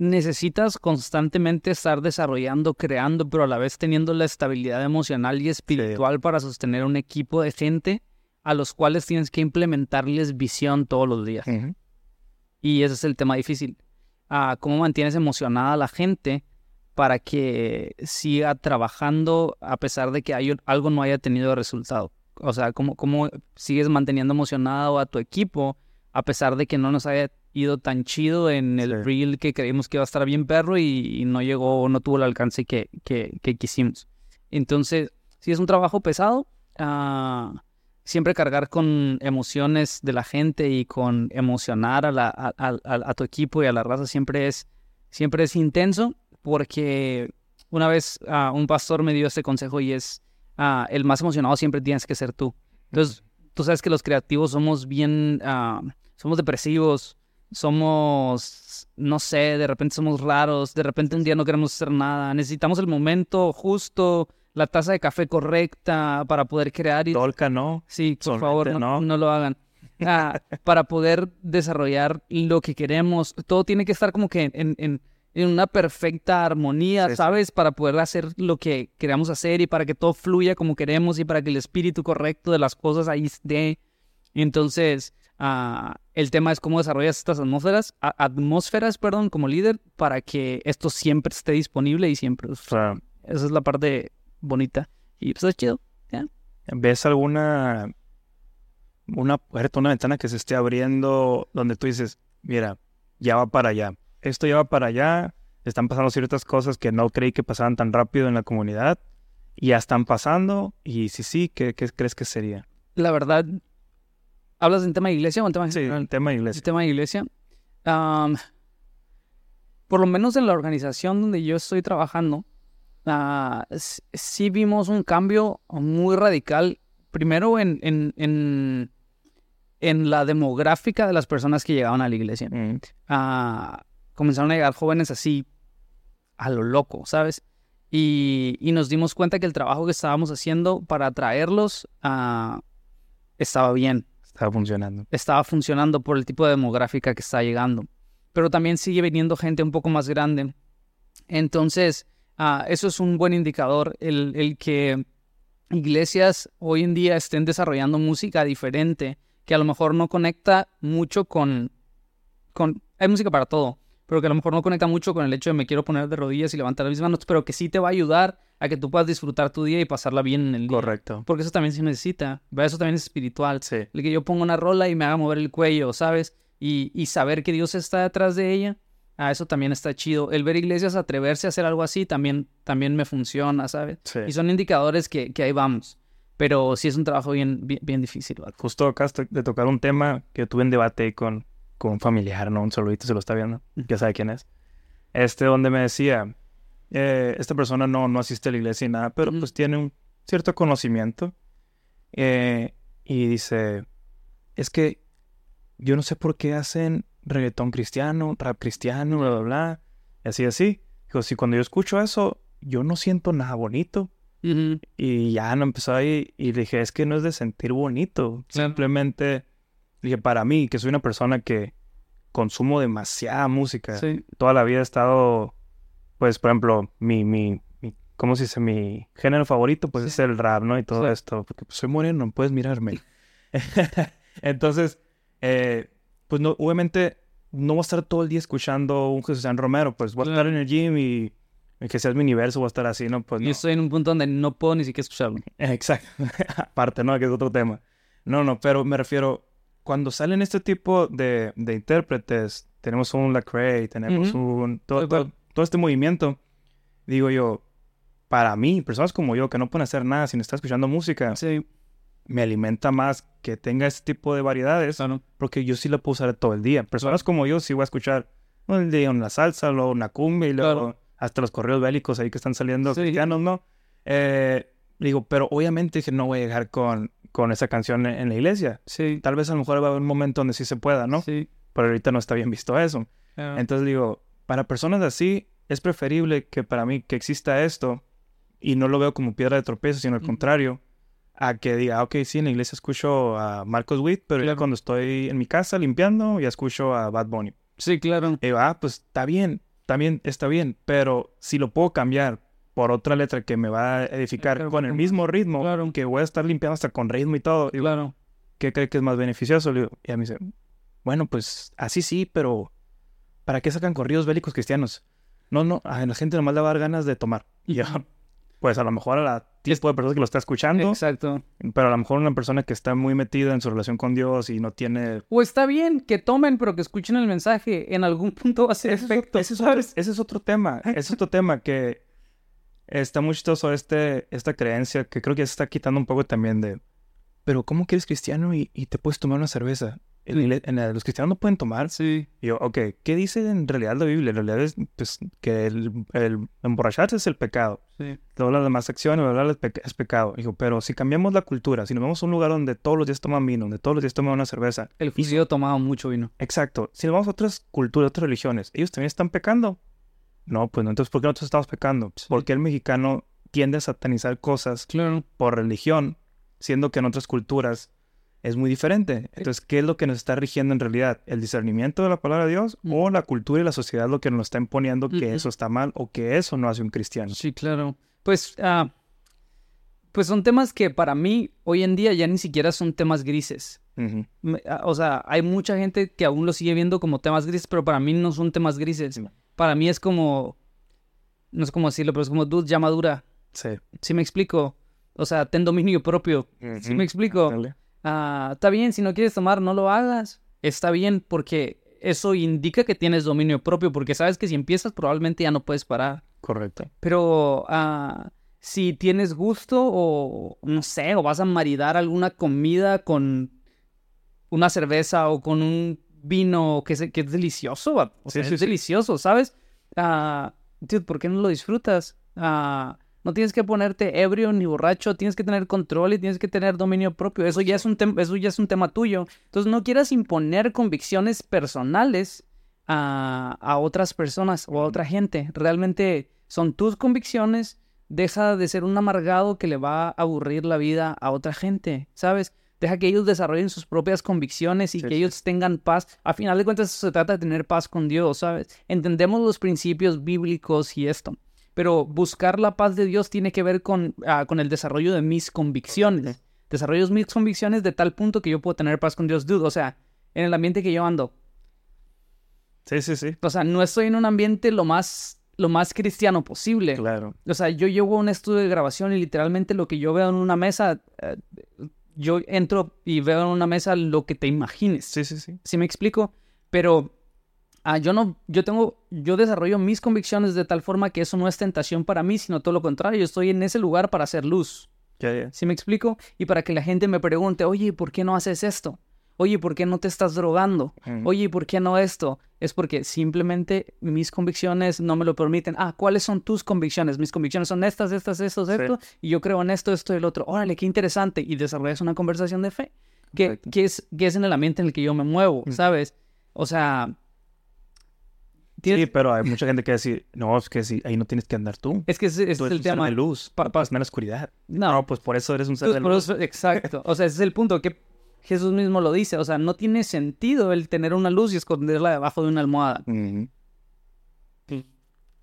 necesitas constantemente estar desarrollando, creando, pero a la vez teniendo la estabilidad emocional y espiritual para sostener un equipo de gente a los cuales tienes que implementarles visión todos los días. Y ese es el tema difícil. Ah, ¿Cómo mantienes emocionada a la gente para que siga trabajando a pesar de que hay- algo no haya tenido resultado? O sea, ¿cómo, ¿cómo sigues manteniendo emocionado a tu equipo a pesar de que no nos haya ido tan chido en el Sí. reel que creímos que iba a estar bien perro y, y no llegó, no tuvo el alcance que, que, que quisimos? Entonces, sí es un trabajo pesado. ah, siempre cargar con emociones de la gente y con emocionar a, la, a, a- a- tu equipo y a la raza siempre es, siempre es intenso porque una vez ah, un pastor me dio este consejo y es ah, el más emocionado siempre tienes que ser tú. Entonces, tú sabes que los creativos somos bien, somos depresivos, somos, no sé, de repente somos raros, de repente un día no queremos hacer nada, necesitamos el momento justo, la taza de café correcta para poder crear y ¿no? Sí, por favor, no, ¿no? no lo hagan. Ah, para poder desarrollar lo que queremos, todo tiene que estar como que en, en- en una perfecta armonía, sí. ¿sabes? Para poder hacer lo que queramos hacer y para que todo fluya como queremos y para que el espíritu correcto de las cosas ahí esté. Entonces, ah, el tema es cómo desarrollas estas atmósferas, atmósferas, perdón, como líder, para que esto siempre esté disponible y siempre. O sea, Esa es la parte bonita. Y pues es chido. ¿ves alguna una puerta, una ventana que se esté abriendo donde tú dices, mira, ya va para allá? Esto ya va para allá, están pasando ciertas cosas que no creí que pasaran tan rápido en la comunidad y ya están pasando y si sí, ¿qué, qué crees que sería? La verdad, ¿hablas en tema de iglesia o en tema Sí, general? el tema de el iglesia. tema de iglesia. Por lo menos en la organización donde yo estoy trabajando, ah, sí vimos un cambio muy radical. Primero en, en, en, en la demográfica de las personas que llegaban a la iglesia. Mm, Ah, comenzaron a llegar jóvenes así a lo loco, ¿sabes? Y, y nos dimos cuenta que el trabajo que estábamos haciendo para atraerlos ah, estaba bien Estaba funcionando. estaba funcionando por el tipo de demográfica que está llegando. Pero también sigue viniendo gente un poco más grande. Entonces, ah, eso es un buen indicador, el, el que iglesias hoy en día estén desarrollando música diferente, que a lo mejor no conecta mucho con... con hay música para todo, pero que a lo mejor no conecta mucho con el hecho de me quiero poner de rodillas y levantar mis manos, pero que sí te va a ayudar a que tú puedas disfrutar tu día y pasarla bien en el día. Correcto. Porque eso también se necesita, ¿verdad? eso también es espiritual. Sí. El que yo ponga una rola y me haga mover el cuello, ¿sabes? Y, y saber que Dios está detrás de ella, ah, eso también está chido. El ver iglesias atreverse a hacer algo así también, también me funciona, ¿sabes? Sí. Y son indicadores que, que ahí vamos. Pero sí es un trabajo bien, bien, bien difícil, ¿vale? Justo acá de tocar un tema que tuve en debate con, con un familiar, ¿no? Un saludito se lo está viendo, ya sabe quién es. Este, donde me decía, eh, esta persona no, no asiste a la iglesia y nada, pero pues tiene un cierto conocimiento. Eh, y dice, es que yo no sé por qué hacen reggaetón cristiano, rap cristiano, bla, bla, bla, y así, así. Dijo, si cuando yo escucho eso, yo no siento nada bonito. Ujú. Y ya no empezó ahí y dije, es que no es de sentir bonito. Claro. Simplemente, dije, para mí, que soy una persona que consumo demasiada música, Sí. toda la vida he estado, pues, por ejemplo, mi, mi, mi ¿cómo se dice? Mi género favorito, pues, Sí. es el rap, ¿no? Y todo Sí. esto, porque pues, soy moreno, no puedes mirarme. Entonces, eh, pues, no, obviamente, no voy a estar todo el día escuchando un Jesús San Romero, pues, voy a estar en el gym y, que seas mi universo, voy a estar así, ¿no? Pues, Yo no. estoy en un punto donde no puedo ni siquiera escucharlo. Exacto. Aparte, ¿no? Que es otro tema. No, no, pero me refiero, cuando salen este tipo de, de intérpretes, tenemos un Lecrae, tenemos Ujú. un... Todo, todo, todo este movimiento, digo yo, para mí, personas como yo que no pueden hacer nada sin estar escuchando música, Sí, me alimenta más que tenga este tipo de variedades, claro. porque yo sí la puedo usar todo el día. Personas como yo sí voy a escuchar un día una salsa, luego una cumbia y luego Claro. hasta los correos bélicos ahí que están saliendo Sí. cristianos, ¿no? Eh, digo, pero obviamente dije, no voy a llegar con, con esa canción en, la iglesia. Sí, Tal vez a lo mejor va a haber un momento donde sí se pueda, ¿no? sí. Pero ahorita no está bien visto eso. claro. Entonces digo, para personas así, es preferible que para mí que exista esto y no lo veo como piedra de tropiezo, sino al Ujú. contrario, a que diga, "Ah, ok, sí, en la iglesia escucho a Marcos Witt, pero ya Claro. cuando estoy en mi casa limpiando, ya escucho a Bad Bunny. Sí, claro. Y digo, ah, pues está bien, también está bien, pero si lo puedo cambiar por otra letra que me va a edificar Claro, con el mismo ritmo, Claro. que voy a estar limpiando hasta con ritmo y todo, digo, Claro. ¿qué cree que es más beneficioso? Digo, y a mí dice, bueno, pues así sí, pero ¿para qué sacan corridos bélicos cristianos? No, no, a la gente nomás le va a dar ganas de tomar. Y yo, pues a lo mejor a la tipo de personas que lo está escuchando, Exacto. pero a lo mejor una persona que está muy metida en su relación con Dios y no tiene... O está bien que tomen, pero que escuchen el mensaje. En algún punto va a ser efecto. Ese es, otro, ese es otro tema, ese es otro tema que está muy chistoso este, esta creencia que creo que se está quitando un poco también de, pero ¿cómo que eres cristiano y, y te puedes tomar una cerveza? En, en los cristianos no pueden tomar. Sí. Y yo, ok, ¿qué dice en realidad la Biblia? En realidad es pues, que el, el emborracharse es el pecado. Sí. Todas las demás acciones, ¿verdad? Es, peca- es pecado. Dijo, pero si cambiamos la cultura, si nos vamos a un lugar donde todos los días toman vino, donde todos los días toman una cerveza, El judío tomaba mucho vino. exacto, si nos vamos a otras culturas, otras religiones, ¿ellos también están pecando? No, pues no, entonces, ¿por qué nosotros estamos pecando? Sí. Porque el mexicano tiende a satanizar cosas Claro. por religión, siendo que en otras culturas es muy diferente. Entonces, ¿qué es lo que nos está rigiendo en realidad? ¿El discernimiento de la palabra de Dios Mm. o la cultura y la sociedad lo que nos está imponiendo que eso está mal o que eso no hace un cristiano? Sí, claro. Pues, ah, pues son temas que para mí hoy en día ya ni siquiera son temas grises. Ah, O sea, hay mucha gente que aún lo sigue viendo como temas grises, pero para mí no son temas grises. Para mí es como, no sé cómo decirlo, pero es como, dude, ya madura. Sí. ¿Sí me explico? O sea, ten dominio propio. ¿Sí me explico? Ah, está bien, si no quieres tomar, no lo hagas. Está bien porque eso indica que tienes dominio propio, porque sabes que si empiezas probablemente ya no puedes parar. Correcto. Pero ah, si tienes gusto o no sé, o vas a maridar alguna comida con una cerveza o con un vino que, se- que es delicioso, va- o sea, sí, es sí. delicioso, ¿sabes? Ah, dude, ¿por qué no lo disfrutas? Ah, no tienes que ponerte ebrio ni borracho, tienes que tener control y tienes que tener dominio propio. Eso ya es un, eso ya es un tema tuyo. Entonces no quieras imponer convicciones personales a, a otras personas o a otra gente. Realmente son tus convicciones. Deja de ser un amargado que le va a aburrir la vida a otra gente, ¿sabes? Deja que ellos desarrollen sus propias convicciones y Sí, que sí. ellos tengan paz. A final de cuentas, eso se trata de tener paz con Dios, ¿sabes? Entendemos los principios bíblicos y esto. Pero buscar la paz de Dios tiene que ver con, ah, con el desarrollo de mis convicciones. Desarrollo mis convicciones de tal punto que yo puedo tener paz con Dios. Dude, o sea, en el ambiente que yo ando, Sí, sí, sí. O sea, no estoy en un ambiente lo más, lo más cristiano posible. Claro. O sea, yo llevo un estudio de grabación y literalmente lo que yo veo en una mesa, eh, yo entro y veo en una mesa lo que te imagines. Sí, sí, sí. ¿Sí me explico? Pero ah, yo no, yo tengo, yo desarrollo mis convicciones de tal forma que eso no es tentación para mí, sino todo lo contrario. Yo estoy en ese lugar para hacer luz. Ya, ya. ¿Sí me explico? Y para que la gente me pregunte, oye, ¿por qué no haces esto? Oye, ¿por qué no te estás drogando? Oye, ¿por qué no esto? Es porque simplemente mis convicciones no me lo permiten. Ah, ¿cuáles son tus convicciones? Mis convicciones son estas, estas, estos, Sí. esto. Y yo creo en esto, esto y el otro. Órale, qué interesante. Y desarrollas una conversación de fe. Que, que es, que es en el ambiente en el que yo me muevo. ¿sabes? O sea... Sí, tienes- pero hay mucha gente que dice, no, es que sí, ahí no tienes que andar tú. Es que ese, ese Tú es el un ser tema. de luz. Pa- pa- en la oscuridad. No, No, pues por eso eres un ser Pues, de luz. eso- exacto. O sea, ese es el punto que Jesús mismo lo dice. O sea, no tiene sentido el tener una luz y esconderla debajo de una almohada.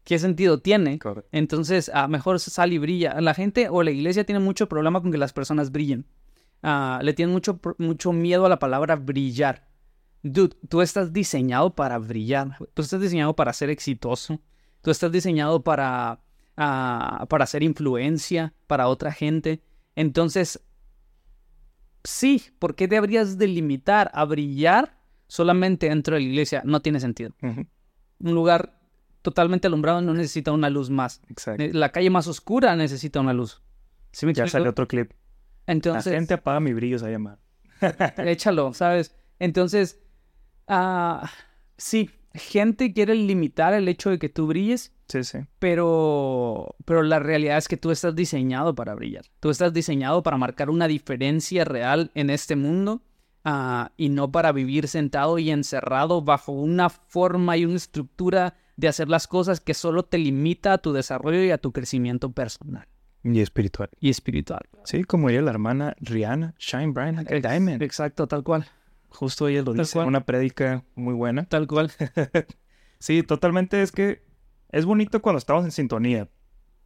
¿Qué sentido tiene? Correcto. Entonces, a mejor sal y brilla. La gente o la iglesia tiene mucho problema con que las personas brillen. Ah, le tienen mucho, mucho miedo a la palabra brillar. Dude, tú estás diseñado para brillar. Tú estás diseñado para ser exitoso. Tú estás diseñado para, ah, para hacer influencia para otra gente. Entonces, sí, ¿por qué deberías delimitar a brillar solamente dentro de la iglesia? No tiene sentido. Un lugar totalmente alumbrado no necesita una luz más. Exacto. La calle más oscura necesita una luz. ¿Sí me Ya explico? salió otro clip. La Entonces, gente apaga mi brillo, se va a llamar. échalo, ¿sabes? Entonces, ah, sí, gente quiere limitar el hecho de que tú brilles, Sí, sí. pero, pero la realidad es que tú estás diseñado para brillar. Tú estás diseñado para marcar una diferencia real en este mundo ah, y no para vivir sentado y encerrado bajo una forma y una estructura de hacer las cosas que solo te limita a tu desarrollo y a tu crecimiento personal Y espiritual. y espiritual. Sí, como ella, la hermana Rihanna, Shine a Diamond. Exacto, tal cual. Justo ella lo Tal dice en una prédica muy buena. Tal cual. Sí, totalmente. Es que es bonito cuando estamos en sintonía,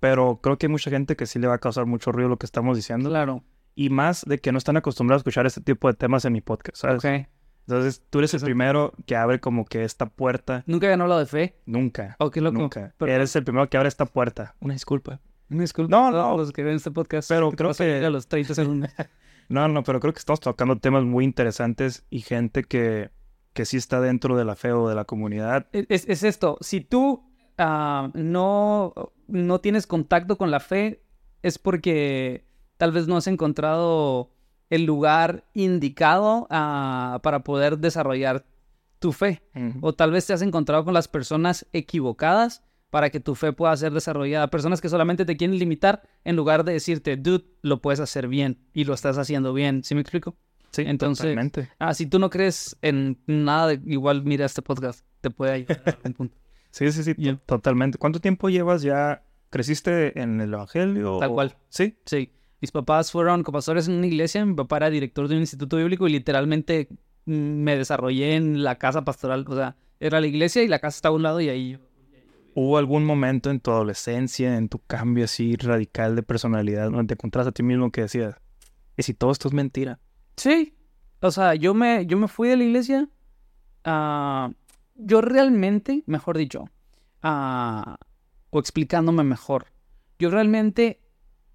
pero creo que hay mucha gente que sí le va a causar mucho ruido lo que estamos diciendo. Claro. Y más de que no están acostumbrados a escuchar este tipo de temas en mi podcast, ¿sabes? Ok. Entonces, tú eres el primero que abre como que esta puerta. Nunca habían hablado de fe. Nunca. Oh, qué loco. Nunca. Pero- Eres el primero que abre esta puerta. Una disculpa. Disculpa No, a no. los que ven este podcast. Pero ¿Qué creo que- A los 30 segundos. No, no, pero creo que estamos tocando temas muy interesantes y gente que, que sí está dentro de la fe o de la comunidad. es, es esto. Si tú ah, no, no tienes contacto con la fe, es porque tal vez no has encontrado el lugar indicado ah, para poder desarrollar tu fe. O tal vez te has encontrado con las personas equivocadas para que tu fe pueda ser desarrollada. Personas que solamente te quieren limitar en lugar de decirte, dude, lo puedes hacer bien y lo estás haciendo bien. ¿Sí me explico? Sí, Entonces- totalmente. Ah, si tú no crees en nada, de- igual mira este podcast. Te puede ayudar a algún punto. Sí, sí, sí, totalmente. ¿Cuánto tiempo llevas ya? ¿Creciste en el Evangelio? Tal o- cual. Sí. Sí. Mis papás fueron copastores en una iglesia. Mi papá era director de un instituto bíblico y literalmente mm, me desarrollé en la casa pastoral. O sea, era la iglesia y la casa estaba a un lado y ahí yo. ¿Hubo algún momento en tu adolescencia, en tu cambio así radical de personalidad, donde te encontraste a ti mismo que decías, ¿y si todo esto es mentira? Sí. O sea, yo me, yo me fui de la iglesia. ah, yo realmente, mejor dicho, ah, o explicándome mejor, yo realmente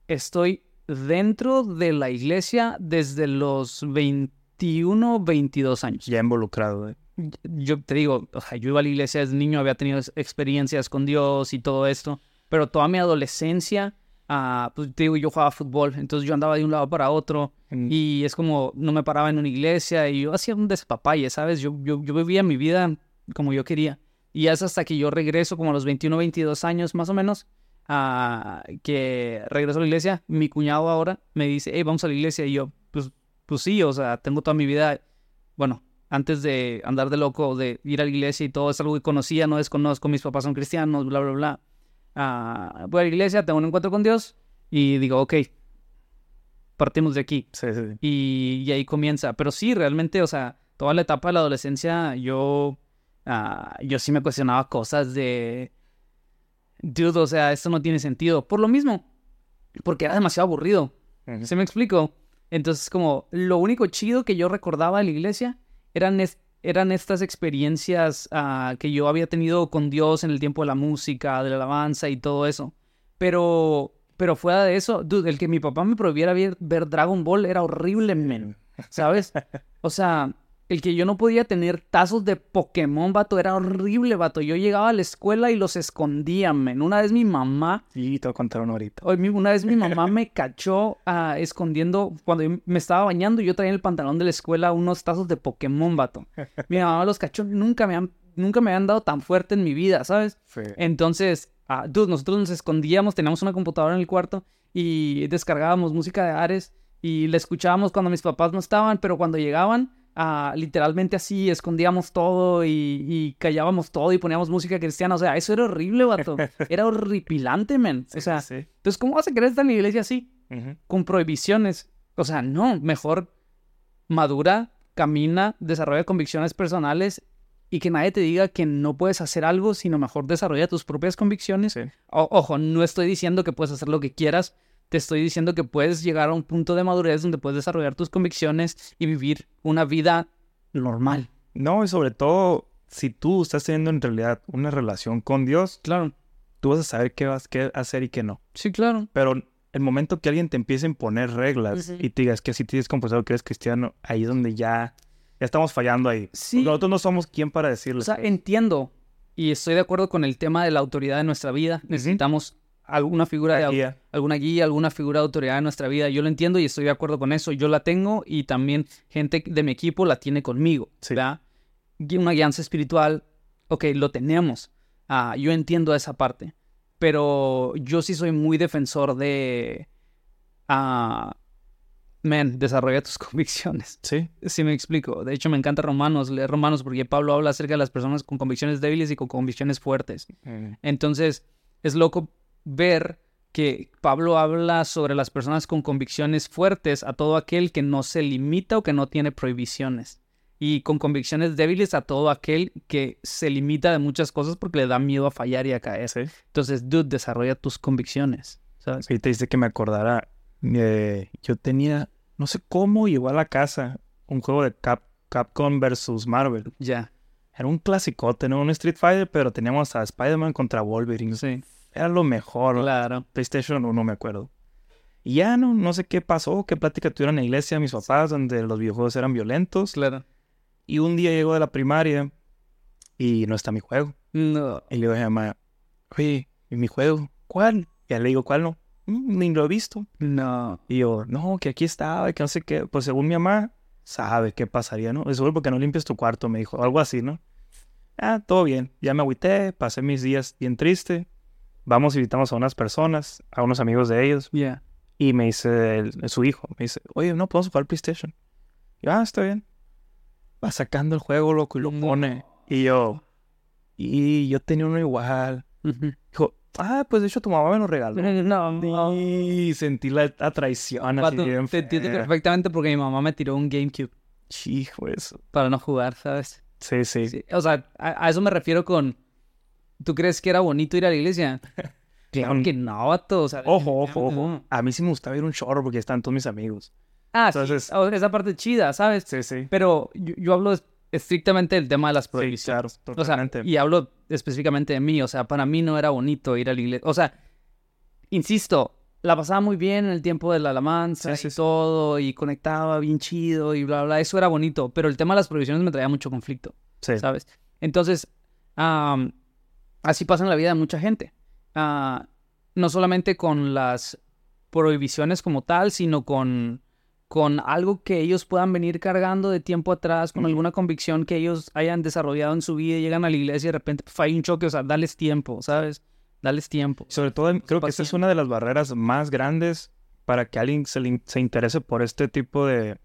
estoy dentro de la iglesia desde los 21, 22 años. Ya involucrado. ¿eh? Yo te digo, o sea, yo iba a la iglesia desde niño, había tenido ex- experiencias con Dios y todo esto, pero toda mi adolescencia, ah, pues te digo, yo jugaba fútbol, entonces yo andaba de un lado para otro. Mm, Y es como, no me paraba en una iglesia y yo hacía un despapalle, ¿sabes? Yo, yo, yo vivía mi vida como yo quería. Y es hasta que yo regreso, como a los 21, 22 años más o menos, a que regreso a la iglesia. Mi cuñado ahora me dice, hey, vamos a la iglesia. Y yo, pues, pues sí, o sea, tengo toda mi vida, bueno, antes de andar de loco, de ir a la iglesia y todo, es algo que conocía, no desconozco, mis papás son cristianos, bla, bla, bla. Ah, voy a la iglesia, tengo un encuentro con Dios y digo, ok, partimos de aquí Sí, sí, y, y ahí comienza. Pero sí, realmente, o sea, toda la etapa de la adolescencia, yo, ah, yo sí me cuestionaba cosas de, dude, o sea, esto no tiene sentido. Por lo mismo, porque era demasiado aburrido. Ujú. ¿Se me explico? Entonces, como, lo único chido que yo recordaba de la iglesia eran es- eran estas experiencias ah, que yo había tenido con Dios en el tiempo de la música, de la alabanza y todo eso. Pero, pero fuera de eso, dude, el que mi papá me prohibiera ver, ver Dragon Ball era horrible, men. ¿Sabes? O sea, el que yo no podía tener tazos de Pokémon, vato, era horrible, vato. Yo llegaba a la escuela y los escondía, men. Una vez mi mamá, Y te voy a contar una ahorita. una vez mi mamá me cachó ah, escondiendo, cuando yo me estaba bañando, yo traía en el pantalón de la escuela unos tazos de Pokémon, vato. Mi mamá los cachó, nunca me han, nunca me habían dado tan fuerte en mi vida, ¿sabes? Sí. Entonces, ah, dude, nosotros nos escondíamos, teníamos una computadora en el cuarto y descargábamos música de Ares y la escuchábamos cuando mis papás no estaban, pero cuando llegaban, ah, literalmente así, escondíamos todo y, y callábamos todo y poníamos música cristiana. O sea, eso era horrible, vato. Era horripilante, men. O sea, sí. entonces, ¿cómo vas a querer estar en la iglesia así? Con prohibiciones. O sea, no, mejor madura, camina, desarrolla convicciones personales y que nadie te diga que no puedes hacer algo, sino mejor desarrolla tus propias convicciones. Sí. O- ojo, no estoy diciendo que puedes hacer lo que quieras, te estoy diciendo que puedes llegar a un punto de madurez donde puedes desarrollar tus convicciones y vivir una vida normal. No, y sobre todo, si tú estás teniendo en realidad una relación con Dios, Claro, tú vas a saber qué vas a hacer y qué no. sí, claro. Pero el momento que alguien te empiece a imponer reglas y te digas que si tienes confesado que eres cristiano, ahí es donde ya, ya estamos fallando ahí. Sí. Porque Nosotros no somos quien para decirle. O sea, entiendo y estoy de acuerdo con el tema de la autoridad de nuestra vida. Necesitamos alguna figura de guía. alguna guía, alguna figura de autoridad en nuestra vida. Yo lo entiendo y estoy de acuerdo con eso. Yo la tengo y también gente de mi equipo la tiene conmigo. Sí. Una guianza espiritual, ok, lo tenemos. Ah, yo entiendo esa parte. Pero yo sí soy muy defensor de... ah, man, desarrolla tus convicciones. Sí. Sí me explico. De hecho, me encanta Romanos, leer Romanos, porque Pablo habla acerca de las personas con convicciones débiles y con convicciones fuertes. Mm, Entonces, es loco ver que Pablo habla sobre las personas con convicciones fuertes a todo aquel que no se limita o que no tiene prohibiciones. Y con convicciones débiles a todo aquel que se limita de muchas cosas porque le da miedo a fallar y a caer. Sí. Entonces, dude, desarrolla tus convicciones. ¿sabes? Y te dice que me acordara. eh, yo tenía, no sé cómo llegó a la casa un juego de Cap, Capcom versus Marvel. Ya. Era un clasicote, ¿no? Un Street Fighter, pero teníamos a Spider-Man contra Wolverine. Sí. Era lo mejor. Claro. PlayStation 1, me acuerdo. Y ya no, no sé qué pasó, qué plática tuvieron en la iglesia mis papás, donde los videojuegos eran violentos. Claro. Y un día llego de la primaria y no está mi juego. No. Y le digo a mi mamá, oye, ¿y mi juego? ¿Cuál? Y ya le digo, ¿cuál no? "Mm, ni lo he visto. No. Y yo, no, que aquí estaba, que no sé qué. Pues según mi mamá, sabe qué pasaría, ¿no? Es seguro porque no limpias tu cuarto, me dijo, algo así, ¿no? Ah, todo bien. Ya me agüité, pasé mis días bien triste. Vamos, invitamos a unas personas, a unos amigos de ellos. Ya. Y me dice el- su hijo, me dice, oye, no podemos jugar PlayStation. Y yo, ah, está bien. Va sacando el juego, loco, y lo pone. Y yo, y yo tenía uno igual. Dijo, ah, pues de hecho tu mamá me lo regaló. No. Y sentí la, la traición así Vato, bien te entiendo perfectamente porque mi mamá me tiró un GameCube Hijo, eso. para no jugar, ¿sabes? Sí, sí. Sí, O sea, a, a eso me refiero con. ¿Tú crees que era bonito ir a la iglesia? Claro que no, vato. O sea, Ojo, ojo, ojo. A mí sí me gustaba ir a un chorro porque están todos mis amigos. Ah, sí, Entonces- o- esa parte chida, ¿sabes? Sí, sí. Pero yo, yo hablo es- estrictamente del tema de las Sí, prohibiciones. claro, O sea, totalmente. y hablo específicamente de mí. O sea, para mí no era bonito ir a la iglesia. O sea, insisto, la pasaba muy bien en el tiempo de la alabanza Sí, sí, y sí. todo, y conectaba bien chido y bla, bla. Eso era bonito. Pero el tema de las prohibiciones me traía mucho conflicto. Sí. ¿sabes? Entonces, am, así pasa en la vida de mucha gente. Ah, no solamente con las prohibiciones como tal, sino con, con algo que ellos puedan venir cargando de tiempo atrás, con alguna convicción que ellos hayan desarrollado en su vida y llegan a la iglesia y de repente hay un choque, o sea, dales tiempo, ¿sabes? Dales tiempo. Sobre todo, creo que esa es una de las barreras más grandes para que alguien se, le se interese por este tipo de,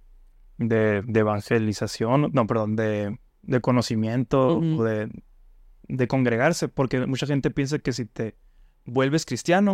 de, de evangelización, no, perdón, de, de conocimiento o de, de congregarse, porque mucha gente piensa que si te vuelves cristiano,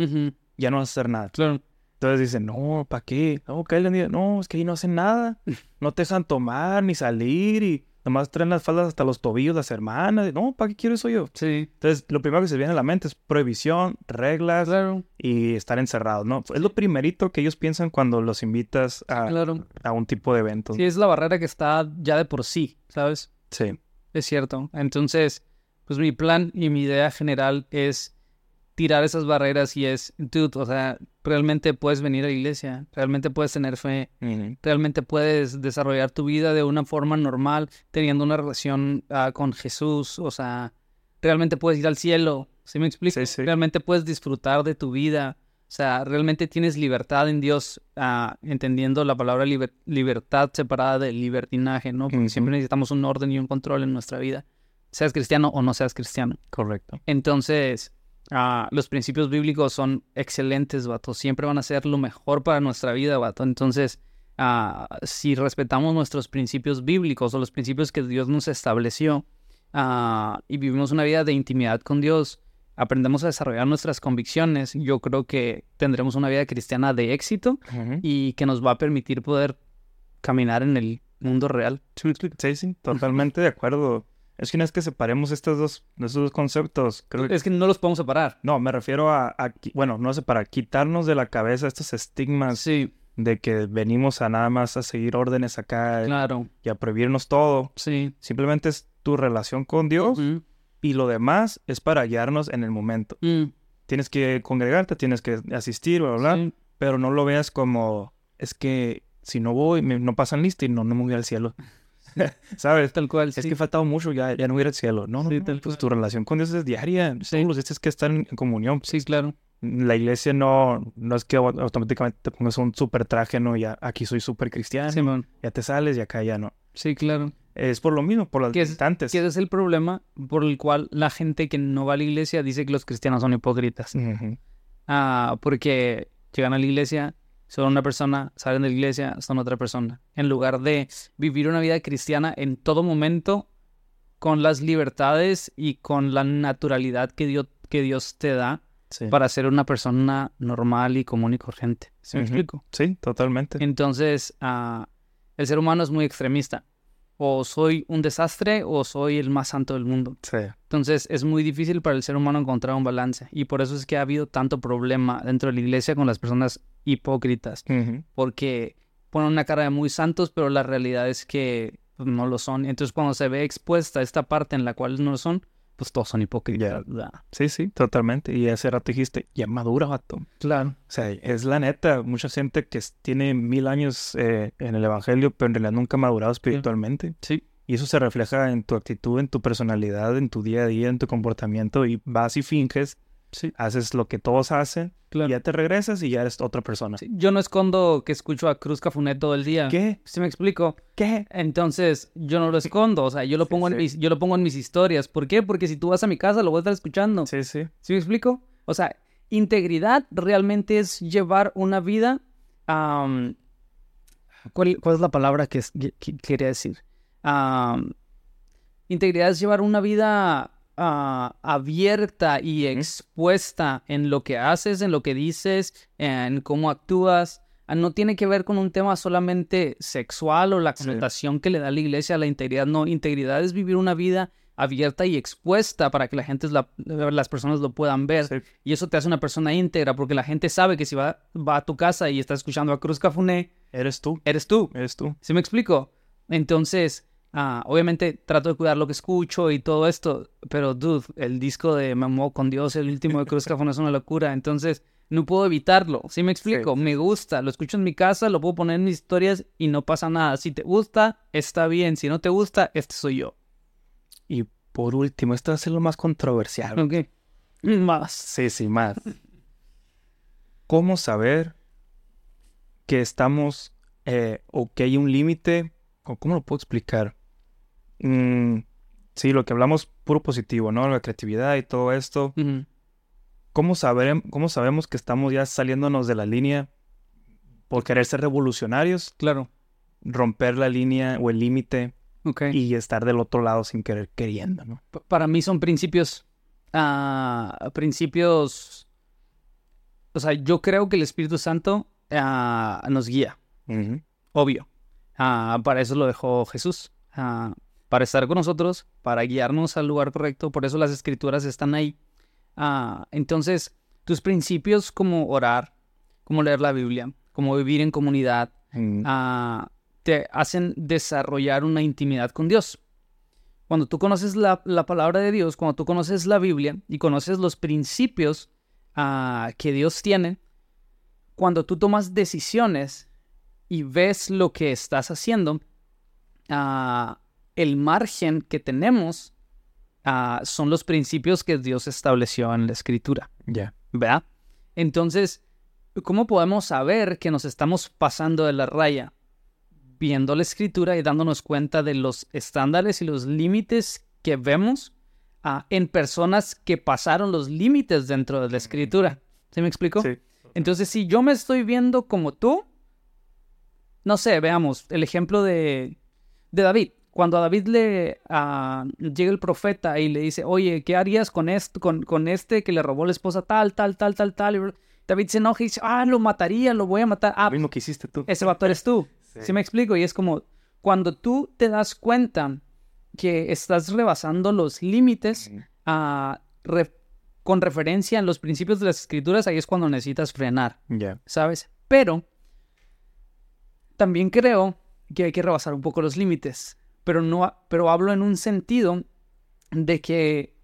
ya no vas a hacer nada. Claro. Entonces dicen, no, ¿para qué? No, que no, es que ahí no hacen nada. No te dejan tomar ni salir y nomás traen las faldas hasta los tobillos las hermanas. No, ¿para qué quiero eso yo? Sí. Entonces, lo primero que se viene a la mente es prohibición, reglas Claro. y estar encerrados, ¿no? Es lo primerito que ellos piensan cuando los invitas a, Claro. a un tipo de evento. Sí, es la barrera que está ya de por sí, ¿sabes? Sí. Es cierto. Entonces, pues mi plan y mi idea general es tirar esas barreras y es, dude, o sea, realmente puedes venir a la iglesia, realmente puedes tener fe, realmente puedes desarrollar tu vida de una forma normal, teniendo una relación ah, con Jesús, o sea, realmente puedes ir al cielo, ¿sí me explico? Sí, sí. Realmente puedes disfrutar de tu vida, o sea, realmente tienes libertad en Dios, ah, entendiendo la palabra liber- libertad separada del libertinaje, ¿no? Porque siempre necesitamos un orden y un control en nuestra vida, seas cristiano o no seas cristiano. Correcto. Entonces, ah, los principios bíblicos son excelentes, vato. Siempre van a ser lo mejor para nuestra vida, vato. Entonces, ah, si respetamos nuestros principios bíblicos o los principios que Dios nos estableció ah, y vivimos una vida de intimidad con Dios, aprendemos a desarrollar nuestras convicciones, yo creo que tendremos una vida cristiana de éxito y que nos va a permitir poder caminar en el mundo real. Sí, sí, totalmente de acuerdo. Es que no es que separemos estos dos, estos dos conceptos. Creo que... Es que no los podemos separar. No, me refiero a, bueno, no sé, para quitarnos de la cabeza estos estigmas Sí, de que venimos a nada más a seguir órdenes acá claro. y a prohibirnos todo. Sí. Simplemente es tu relación con Dios y lo demás es para guiarnos en el momento. Mm, Tienes que congregarte, tienes que asistir, bla, bla, bla, pero no lo veas como, es que si no voy, me- no pasan lista y no, no me voy al cielo. ¿Sabes? Tal cual. Es sí. que he faltado mucho, ya, ya no voy a ir al cielo. No, no, Sí, no, tal pues cual. tu relación con Dios es diaria. Sí. Todos los días que estar en, comunión. Sí, claro. La iglesia no, no es que au- automáticamente te pongas un super traje, no, ya aquí soy súper cristiano, Simón. ya te sales y acá ya no. Sí, claro. Es por lo mismo, por las Que es- limitantes. Que ese es el problema por el cual la gente que no va a la iglesia dice que los cristianos son hipócritas. Ujú. Ah, porque llegan a la iglesia, son una persona, salen de la iglesia, son otra persona. En lugar de vivir una vida cristiana en todo momento, con las libertades y con la naturalidad que Dios, que Dios te da Sí. para ser una persona normal y común y corriente. ¿Sí me explico? Sí, totalmente. Entonces, ah, el ser humano es muy extremista. O soy un desastre o soy el más santo del mundo. Sí. Entonces, es muy difícil para el ser humano encontrar un balance. Y por eso es que ha habido tanto problema dentro de la iglesia con las personas hipócritas. Porque ponen una cara de muy santos, pero la realidad es que pues, no lo son. Entonces, cuando se ve expuesta esta parte en la cual no lo son, pues todos son hipócritas. Sí, sí, totalmente. Y hace rato dijiste, ya madura, vato. Claro. O sea, es la neta. Mucha gente que tiene mil años eh, en el evangelio, pero en realidad nunca ha madurado espiritualmente. Sí. Y eso se refleja en tu actitud, en tu personalidad, en tu día a día, en tu comportamiento. Y vas y finges, Sí. haces lo que todos hacen, Claro. y ya te regresas y ya eres otra persona. Sí, Yo no escondo que escucho a Cruz Cafuné todo el día. ¿Qué? ¿Sí me explico? ¿Qué? Entonces, yo no lo escondo, o sea, yo lo Sí, pongo en mis, yo lo pongo en mis historias. ¿Por qué? Porque si tú vas a mi casa lo voy a estar escuchando. ¿Sí, Sí, sí. me explico? O sea, integridad realmente es llevar una vida ¿cuál, cuál es la palabra que, es- que- que quería decir? Integridad es llevar una vida ah, abierta y expuesta en lo que haces, en lo que dices, en cómo actúas. Ah, No tiene que ver con un tema solamente sexual o la Sí. connotación que le da la iglesia a la integridad. No, integridad es vivir una vida abierta y expuesta para que la gente, la- las personas lo puedan ver. Sí. Y eso te hace una persona íntegra porque la gente sabe que si va, va a tu casa y está escuchando a Cruz Cafuné, Eres tú. eres tú. Eres tú. ¿Sí me explico? Entonces, ah, obviamente trato de cuidar lo que escucho y todo esto, pero dude, el disco de Me Amo con Dios, el último de Cruz Cafón es una locura, entonces no puedo evitarlo, ¿sí me explico? Sí. Me gusta, lo escucho en mi casa, lo puedo poner en mis historias y no pasa nada. Si te gusta, está bien, si no te gusta, este soy yo. Y por último, esto va a ser lo más controversial. Ok. Más. Sí, sí, más. ¿Cómo saber que estamos eh, o que hay un límite? ¿O cómo lo puedo explicar? Mm, sí, lo que hablamos puro positivo, ¿no? La creatividad y todo esto. ¿Cómo, ¿Cómo sabemos que estamos ya saliéndonos de la línea por querer ser revolucionarios? Claro. Romper la línea o el límite Ok. y estar del otro lado sin querer queriendo, ¿no? Pa- para mí son principios, ah, principios, o sea, yo creo que el Espíritu Santo ah, nos guía, obvio. Ah, para eso lo dejó Jesús, para estar con nosotros, para guiarnos al lugar correcto, por eso las escrituras están ahí. Ah, entonces, tus principios como orar, como leer la Biblia, como vivir en comunidad, Mm, ah, te hacen desarrollar una intimidad con Dios. cuando tú conoces la, la palabra de Dios, cuando tú conoces la Biblia y conoces los principios ah, que Dios tiene, cuando tú tomas decisiones y ves lo que estás haciendo, ah, el margen que tenemos ah, son los principios que Dios estableció en la escritura, Ya. ¿verdad? Entonces, ¿cómo podemos saber que nos estamos pasando de la raya? Viendo la escritura y dándonos cuenta de los estándares y los límites que vemos ah, en personas que pasaron los límites dentro de la escritura. ¿Sí me explico? Sí. Entonces, si yo me estoy viendo como tú, no sé, veamos el ejemplo de, de David. Cuando a David le ah, llega el profeta y le dice, oye, ¿qué harías con esto, con, con este que le robó la esposa tal, tal, tal, tal, tal? Y David se enoja y dice, ah, lo mataría, lo voy a matar. Ah, Lo mismo que hiciste tú. ese vato eres tú. Sí. ¿Sí me explico? Y es como, cuando tú te das cuenta que estás rebasando los límites ah, re- con referencia en los principios de las escrituras, ahí es cuando necesitas frenar. Ya. ¿sabes? Pero también creo que hay que rebasar un poco los límites, pero no, pero hablo en un sentido de que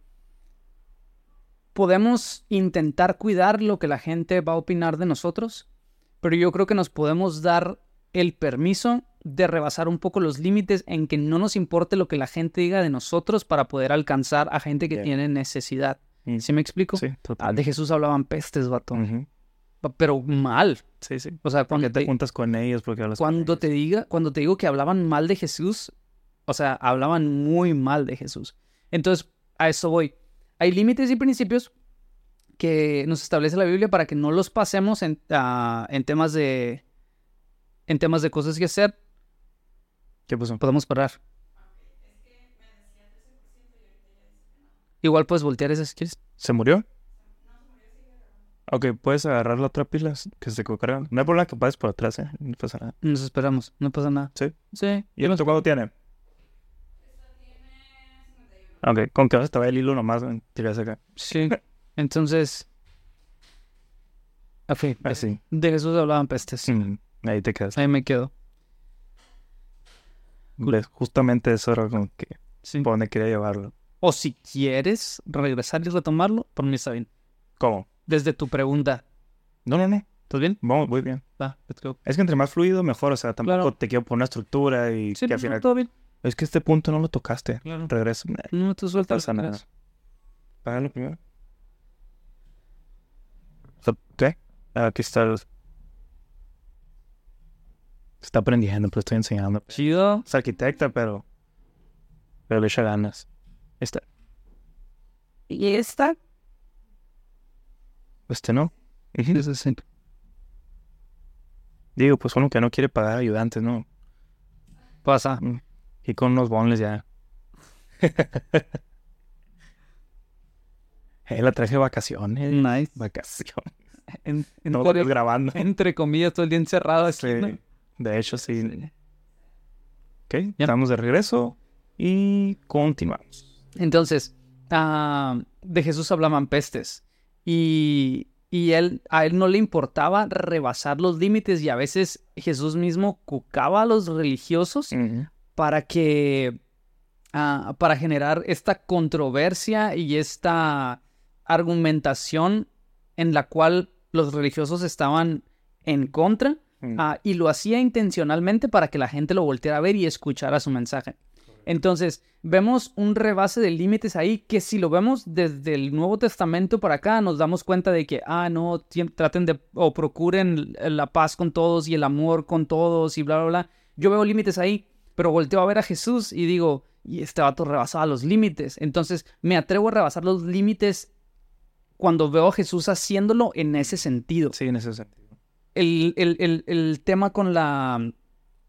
podemos intentar cuidar lo que la gente va a opinar de nosotros, pero yo creo que nos podemos dar el permiso de rebasar un poco los límites en que no nos importe lo que la gente diga de nosotros para poder alcanzar a gente que tiene necesidad. Mm. ¿Sí me explico? Sí, Ah, de Jesús hablaban pestes, vato. Pero mal. Sí, sí. O sea, cuando Porque te te, juntas con ellos, porque hablas con cuando ellos. te diga, cuando te digo que hablaban mal de Jesús, o sea, hablaban muy mal de Jesús. Entonces, a eso voy. Hay límites y principios que nos establece la Biblia para que no los pasemos en, ah, en temas de en temas de cosas que hacer. ¿Qué pasó? Podemos parar. Igual puedes voltear esas si quieres. ¿Se murió? Ok, puedes agarrar la otra pila que se cargan. No hay problema que pases por atrás, ¿eh? No pasa nada. Nos esperamos, no pasa nada. ¿Sí? Sí. ¿Y el otro cuánto tiene? Ok, con que te va el hilo nomás, tiras acá. Sí. Entonces. Ok, Así. de Jesús hablaban pestes. Mm, ahí te quedas. Ahí me quedo. Justamente eso era como que Sí. por donde quería llevarlo. O si quieres regresar y retomarlo, por mí está bien. ¿Cómo? Desde tu pregunta. No, no, no. ¿Estás bien? Vamos, muy bien. Va, let's go. Es que entre más fluido, mejor. O sea, tampoco Claro. te quiero poner una estructura y Sí, que al final. todo bien. Es que este punto no lo tocaste. Claro. Regreso. Nah, No te No sueltas. pasa nada. Págalo primero. ¿Qué? Aquí está. el- Está aprendiendo, pero estoy enseñando. Chido. Es arquitecta, pero. Pero le echa ganas. Ahí Está. Y esta, Este no. Sí. Digo, pues uno que no quiere pagar ayudantes, ¿no? Pasa. Y con unos bonles ya. eh, la traje de vacaciones. Nice. Vacaciones. En, en No, Corea- grabando. entre comillas, todo el día encerrado aquí, Sí. ¿no? De hecho, sí. Sí. Ok, estamos de regreso y continuamos. Entonces, ah, de Jesús hablaban pestes. Y, y él, a él no le importaba rebasar los límites y a veces Jesús mismo cucaba a los religiosos para que, ah, para generar esta controversia y esta argumentación en la cual los religiosos estaban en contra Mm. Ah, y lo hacía intencionalmente para que la gente lo volteara a ver y escuchara su mensaje. Entonces, vemos un rebase de límites ahí que si lo vemos desde el Nuevo Testamento para acá, nos damos cuenta de que, ah, no, traten de o procuren la paz con todos y el amor con todos y bla, bla, bla. Yo veo límites ahí, pero volteo a ver a Jesús y digo, y este vato rebasaba los límites. Entonces, me atrevo a rebasar los límites cuando veo a Jesús haciéndolo en ese sentido Sí, en ese sentido. el, el- el- el tema con la,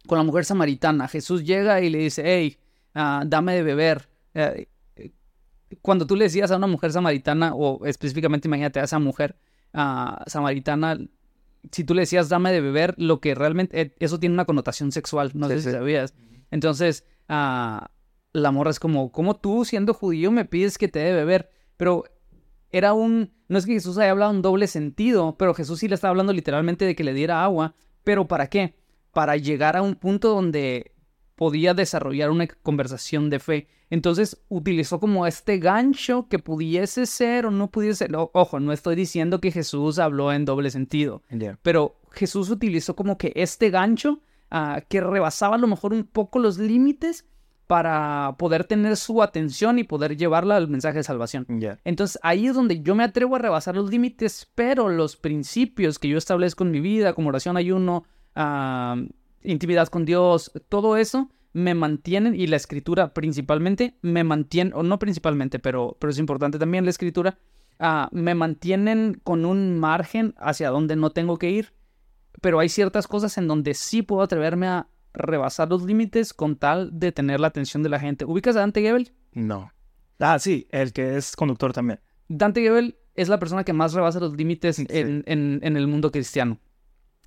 con la mujer samaritana. Jesús llega y le dice, hey, ah, dame de beber. Eh, cuando tú le decías a una mujer samaritana, o específicamente imagínate a esa mujer ah, samaritana, si tú le decías dame de beber, lo que realmente, eh, eso tiene una connotación sexual, no Sí, sé si sí. sabías. Entonces, ah, la morra es como, ¿cómo tú siendo judío me pides que te dé beber? Pero era un, no es que Jesús haya hablado en doble sentido, pero Jesús sí le estaba hablando literalmente de que le diera agua, pero ¿para qué? Para llegar a un punto donde podía desarrollar una conversación de fe. Entonces utilizó como este gancho que pudiese ser o no pudiese ser. O- ojo, no estoy diciendo que Jesús habló en doble sentido, pero Jesús utilizó como que este gancho ah, que rebasaba a lo mejor un poco los límites para poder tener su atención y poder llevarla al mensaje de salvación. Entonces ahí es donde yo me atrevo a rebasar los límites, pero los principios que yo establezco en mi vida, como oración, ayuno, ah, intimidad con Dios, todo eso me mantienen y la escritura principalmente me mantiene, o no principalmente, pero, pero es importante también la escritura, ah, me mantienen con un margen hacia donde no tengo que ir, pero hay ciertas cosas en donde sí puedo atreverme a rebasar los límites con tal de tener la atención de la gente. ¿Ubicas a Dante Gebel? No. Ah, sí, el que es conductor también. Dante Gebel es la persona que más rebasa los límites Sí. en, en- en el mundo cristiano.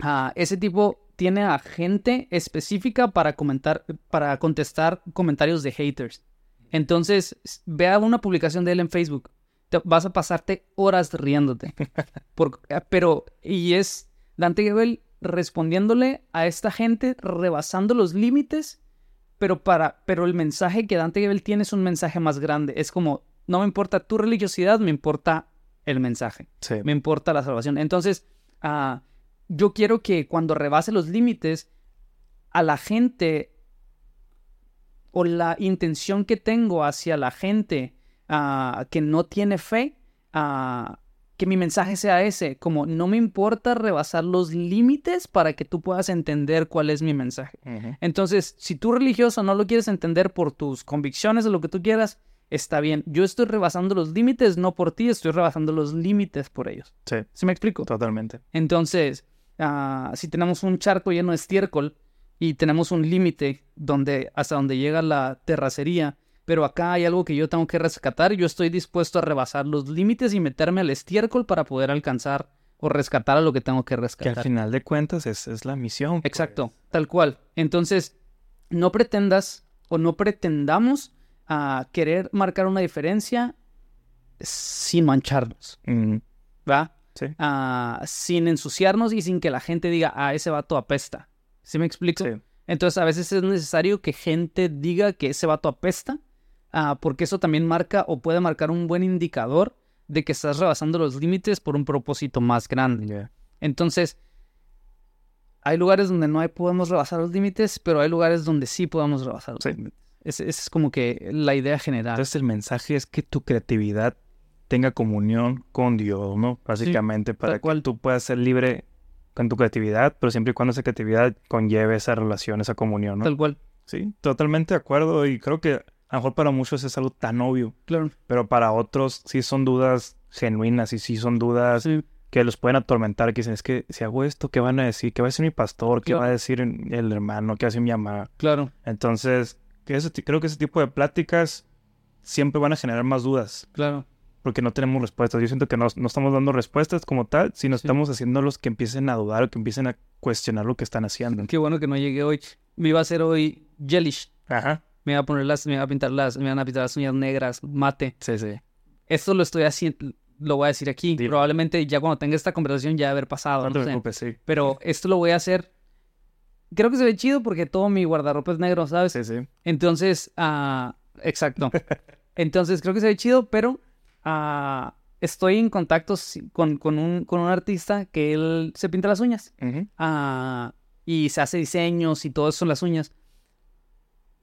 Ah, ese tipo tiene a gente específica para comentar, para contestar comentarios de haters. Entonces, vea una publicación de él en Facebook. Te- vas a pasarte horas riéndote. Por- ah, pero, y es Dante Gebel respondiéndole a esta gente, rebasando los límites, pero para, pero el mensaje que Dante Gebel tiene es un mensaje más grande. Es como, no me importa tu religiosidad, me importa el mensaje Sí. me importa la salvación. Entonces, ah, yo quiero que cuando rebase los límites, a la gente o la intención que tengo hacia la gente ah, que no tiene fe, ah, que mi mensaje sea ese, como no me importa rebasar los límites para que tú puedas entender cuál es mi mensaje. Entonces, si tú religioso no lo quieres entender por tus convicciones o lo que tú quieras, está bien. Yo estoy rebasando los límites, no por ti, estoy rebasando los límites por ellos. Sí, ¿Sí me explico? totalmente. Entonces, ah, si tenemos un charco lleno de estiércol y tenemos un límite donde hasta donde llega la terracería, pero acá hay algo que yo tengo que rescatar, yo estoy dispuesto a rebasar los límites y meterme al estiércol para poder alcanzar o rescatar a lo que tengo que Que al rescatar. final de cuentas es, es la misión. pues. Exacto, tal cual. Entonces, no pretendas o no pretendamos a querer marcar una diferencia sin mancharnos, Mm, ¿va? sí. Ah, sin ensuciarnos y sin que la gente diga, ah, ese vato apesta. ¿Sí me explico? Sí. Entonces, a veces es necesario que gente diga que ese vato apesta, ah, porque eso también marca o puede marcar un buen indicador de que estás rebasando los límites por un propósito más grande. Entonces, hay lugares donde no hay- podemos rebasar los límites, pero hay lugares donde sí podemos rebasar los Sí. límites. Esa esa es como que la idea general. Entonces el mensaje es que tu creatividad tenga comunión con Dios, ¿no? Básicamente para que cual. tú puedas ser libre con tu creatividad, pero siempre y cuando esa creatividad conlleve esa relación, esa comunión, ¿no? Tal cual. Sí, totalmente de acuerdo y creo que a lo mejor para muchos es algo tan obvio, Claro. pero para otros sí son dudas genuinas y sí son dudas Sí. que los pueden atormentar, que dicen, es que si hago esto, ¿qué van a decir? ¿Qué va a decir mi pastor? ¿Qué Claro. va a decir el hermano? ¿Qué va a decir mi mamá? Claro. Entonces, que ese ti- creo que ese tipo de pláticas siempre van a generar más dudas, Claro. porque no tenemos respuestas. Yo siento que no, no estamos dando respuestas como tal, sino Sí. estamos haciendo los que empiecen a dudar o que empiecen a cuestionar lo que están haciendo. Qué bueno que no llegué hoy. Me iba a hacer hoy jellish. Ajá. Me iba a poner las, me iba a pintar las, me van a pintar las uñas negras, mate. Sí, sí. Esto lo estoy haciendo, lo voy a decir aquí. Probablemente ya cuando tenga esta conversación ya haber pasado. No no te preocupes, sí. Pero esto lo voy a hacer. Creo que se ve chido porque todo mi guardarropa es negro, ¿sabes? Sí, sí. Entonces, ah, exacto. Entonces creo que se ve chido, pero ah, estoy en contacto con, con un, con un artista que él se pinta las uñas. Ah, y se hace diseños y todo eso en las uñas.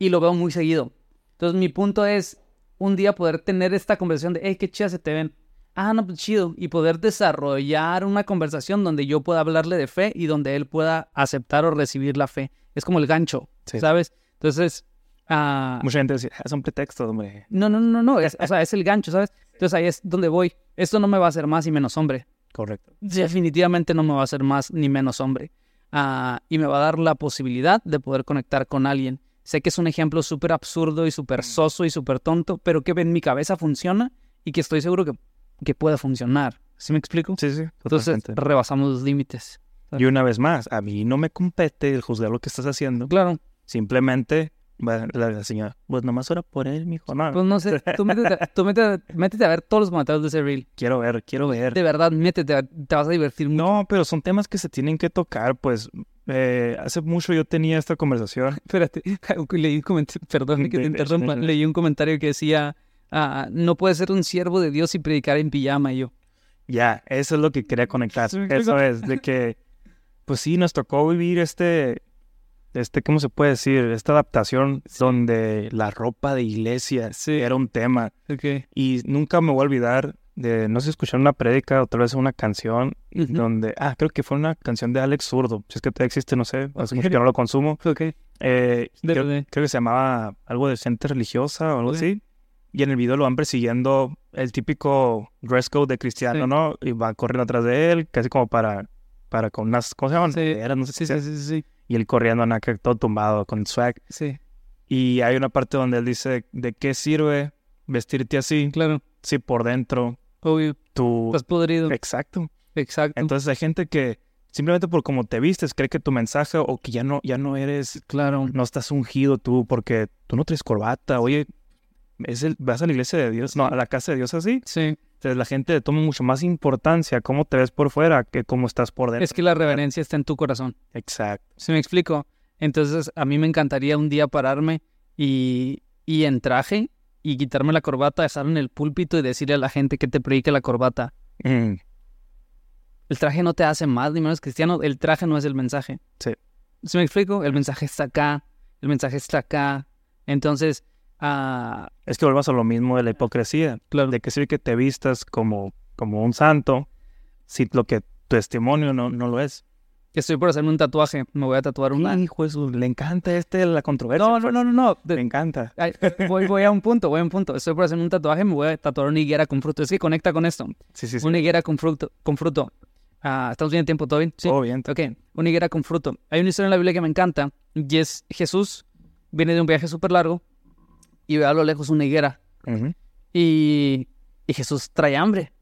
Y lo veo muy seguido. Entonces mi punto es un día poder tener esta conversación de, hey, qué chidas se te ven. Ah, no, pues chido. Y poder desarrollar una conversación donde yo pueda hablarle de fe y donde él pueda aceptar o recibir la fe. Es como el gancho, Sí. ¿sabes? Entonces, ah, Mucha gente dice, "Ah, son pretextos, hombre. no, no, no, no. Es, o sea, es el gancho, ¿sabes? Entonces ahí es donde voy. Esto no me va a hacer más y menos hombre. Correcto. Definitivamente no me va a hacer más ni menos hombre. Ah, y me va a dar la posibilidad de poder conectar con alguien. Sé que es un ejemplo súper absurdo y súper soso y súper tonto, pero que en mi cabeza funciona y que estoy seguro que, que puede funcionar. ¿Sí me explico? Sí, sí. Entonces totalmente. rebasamos los límites. Y una vez más, a mí no me compete el juzgar lo que estás haciendo. Claro, Simplemente, la, la señora, pues nomás ora por él, mijo. No, pues no sé, tú métete, tú métete- métete a ver todos los comentarios de ese reel. quiero ver, quiero ver. De verdad, métete, te vas a divertir mucho. No, pero son temas que se tienen que tocar, pues eh, hace mucho yo tenía esta conversación. Espérate, leí un comentario, perdón que te interrumpa, leí un comentario que decía, ah, no puedes ser un siervo de Dios y predicar en pijama y yo. Ya, eso es lo que quería conectar. Eso es, de que, pues sí, nos tocó vivir este, este, ¿cómo se puede decir? Esta adaptación donde la ropa de iglesia era un tema. Okay. Y nunca me voy a olvidar de, no sé, escuchar una prédica o tal vez una canción donde, ah, creo que fue una canción de Alex Zurdo, si es que todavía existe, no sé, hace mucho que no lo consumo. Okay. Eh, creo, creo, que se llamaba algo de gente religiosa o algo así. Y en el video lo van persiguiendo el típico dress code de cristiano, ¿no? Y va corriendo atrás de él, casi como para, para con unas, ¿cómo se llaman? Sí, no sé sí, sí, sí, sí, Y él corriendo acá todo tumbado con swag. Sí. Y hay una parte donde él dice, ¿de qué sirve vestirte así? Claro. Si por dentro Obvio. tú... Estás podrido. Exacto. Exacto. Entonces hay gente que simplemente por cómo te vistes cree que tu mensaje o que ya no, ya no eres... Claro. No estás ungido tú porque tú no traes corbata. Oye, es el, vas a la iglesia de Dios, no, a la casa de Dios así. Sí. Entonces la gente toma mucho más importancia cómo te ves por fuera que cómo estás por dentro. Es que la reverencia está en tu corazón. Exacto. ¿Sí me explico? Entonces a mí me encantaría un día pararme y, y en traje y quitarme la corbata, estar en el púlpito y decirle a la gente que te predique la corbata. Mm, El traje no te hace más ni menos cristiano, el traje no es el mensaje. Sí. ¿Sí me explico? El mensaje está acá, el mensaje está acá. Entonces, ah, Es que vuelvas a lo mismo de la hipocresía. claro, De que sirve que te vistas como, como un santo si lo que tu testimonio no, no lo es. Estoy por hacerme un tatuaje, me voy a tatuar un... Ay, hijo de su- le encanta este la controversia. No, no, no, no, no. Le encanta. ay, voy, voy a un punto, voy a un punto. Estoy por hacerme un tatuaje, me voy a tatuar una higuera con fruto. Es que conecta con esto. Sí, sí, sí. Una higuera con fruto. Con fruto. Ah, ¿Estamos bien de tiempo? ¿Todo bien? Sí. Todo bien. Ok, una higuera con fruto. Hay una historia en la Biblia que me encanta y es Jesús viene de un viaje súper largo y ve a lo lejos una higuera Ujú. y, y Jesús trae hambre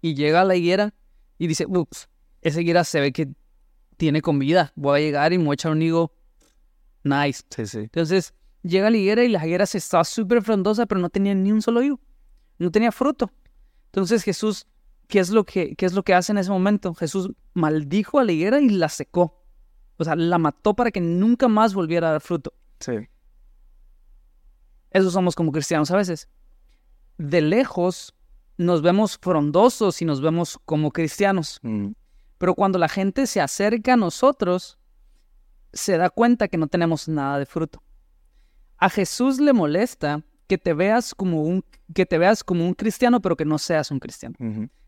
y llega a la higuera y dice, ups, esa higuera se ve que tiene comida, voy a llegar y me voy a echar un higo nice. Sí, sí. Entonces llega la higuera y la higuera se estaba súper frondosa pero no tenía ni un solo higo, no tenía fruto. Entonces Jesús, ¿qué es lo que, qué es lo que hace en ese momento? Jesús maldijo a la higuera y la secó. O sea, la mató para que nunca más volviera a dar fruto. Sí. Eso somos como cristianos a veces. De lejos nos vemos frondosos y nos vemos como cristianos. Mm, Pero cuando la gente se acerca a nosotros, se da cuenta que no tenemos nada de fruto. A Jesús le molesta que te veas como un, que te veas como un cristiano, pero que no seas un cristiano.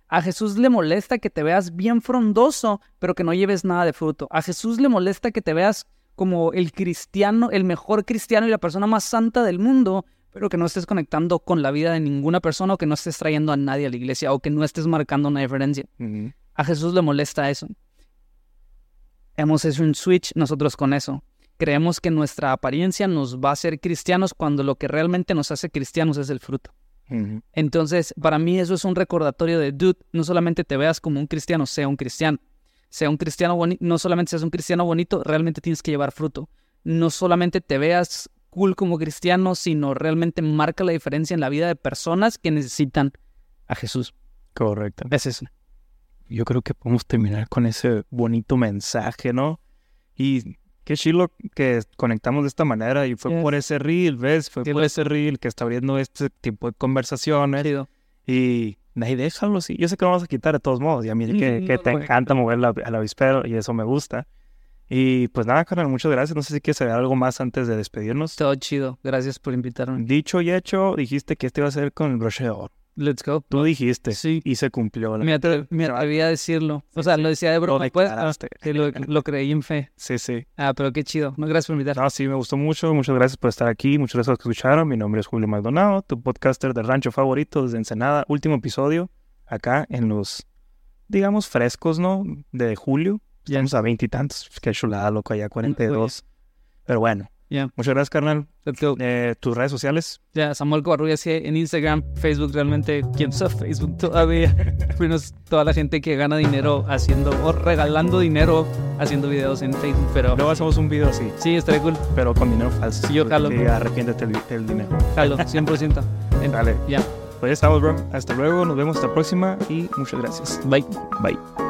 A Jesús le molesta que te veas bien frondoso, pero que no lleves nada de fruto. A Jesús le molesta que te veas como el cristiano, el mejor cristiano y la persona más santa del mundo, pero que no estés conectando con la vida de ninguna persona o que no estés trayendo a nadie a la iglesia o que no estés marcando una diferencia. A Jesús le molesta eso. Hemos hecho un switch nosotros con eso. Creemos que nuestra apariencia nos va a hacer cristianos cuando lo que realmente nos hace cristianos es el fruto. Entonces, para mí eso es un recordatorio de, dude, no solamente te veas como un cristiano, sea un cristiano. Sea un cristiano bonito, no solamente seas un cristiano bonito, realmente tienes que llevar fruto. No solamente te veas cool como cristiano, sino realmente marca la diferencia en la vida de personas que necesitan a Jesús. Correcto. Es eso. Yo creo que podemos terminar con ese bonito mensaje, ¿no? Y qué chilo que conectamos de esta manera y fue Yes. por ese reel, ¿ves? Fue Sí, por ese reel que está abriendo este tipo de conversaciones Chido. y ahí déjalo así. Yo sé que lo vamos a quitar de todos modos y a mí que, Mm, que no te voy a encanta mover la- al avispero y eso me gusta. Y pues nada, carnal, muchas gracias. No sé si quieres saber algo más antes de despedirnos. Todo chido. Gracias por invitarme. Dicho y hecho, dijiste que este iba a ser con el broche de oro. Let's go. Tú dijiste Sí. y se cumplió. la- Me, atre- me atreví a decirlo. O sea, sí. lo decía de Lo broma. pues, ah, sí, lo, lo creí en fe. Sí, sí. Ah, pero qué chido. No, gracias por invitarme. No, sí, me gustó mucho. Muchas gracias por estar aquí. Muchas gracias por escucharon. Mi nombre es Julio Maldonado, tu podcaster del rancho favorito desde Ensenada. Último episodio acá en los, digamos, frescos, ¿no? De julio. Ya. Estamos a veintitantos. Qué chulada, loco, ya 42. Pero bueno. Ya. Muchas gracias, carnal. Eh, tus redes sociales. Ya, Samuel Covarrubias sí, en Instagram, Facebook, realmente, ¿quién usa Facebook todavía? Menos toda la gente que gana dinero haciendo o regalando dinero haciendo videos en Facebook, pero Luego hacemos un video así, sí, estaría cool. pero con dinero falso. Sí, yo jalo. Sí, arrepiéntete del dinero. Jalo, 100%. En- Dale. Ya, Pues ya estamos, bro. Hasta luego. Nos vemos hasta la próxima y muchas gracias. bye. Bye.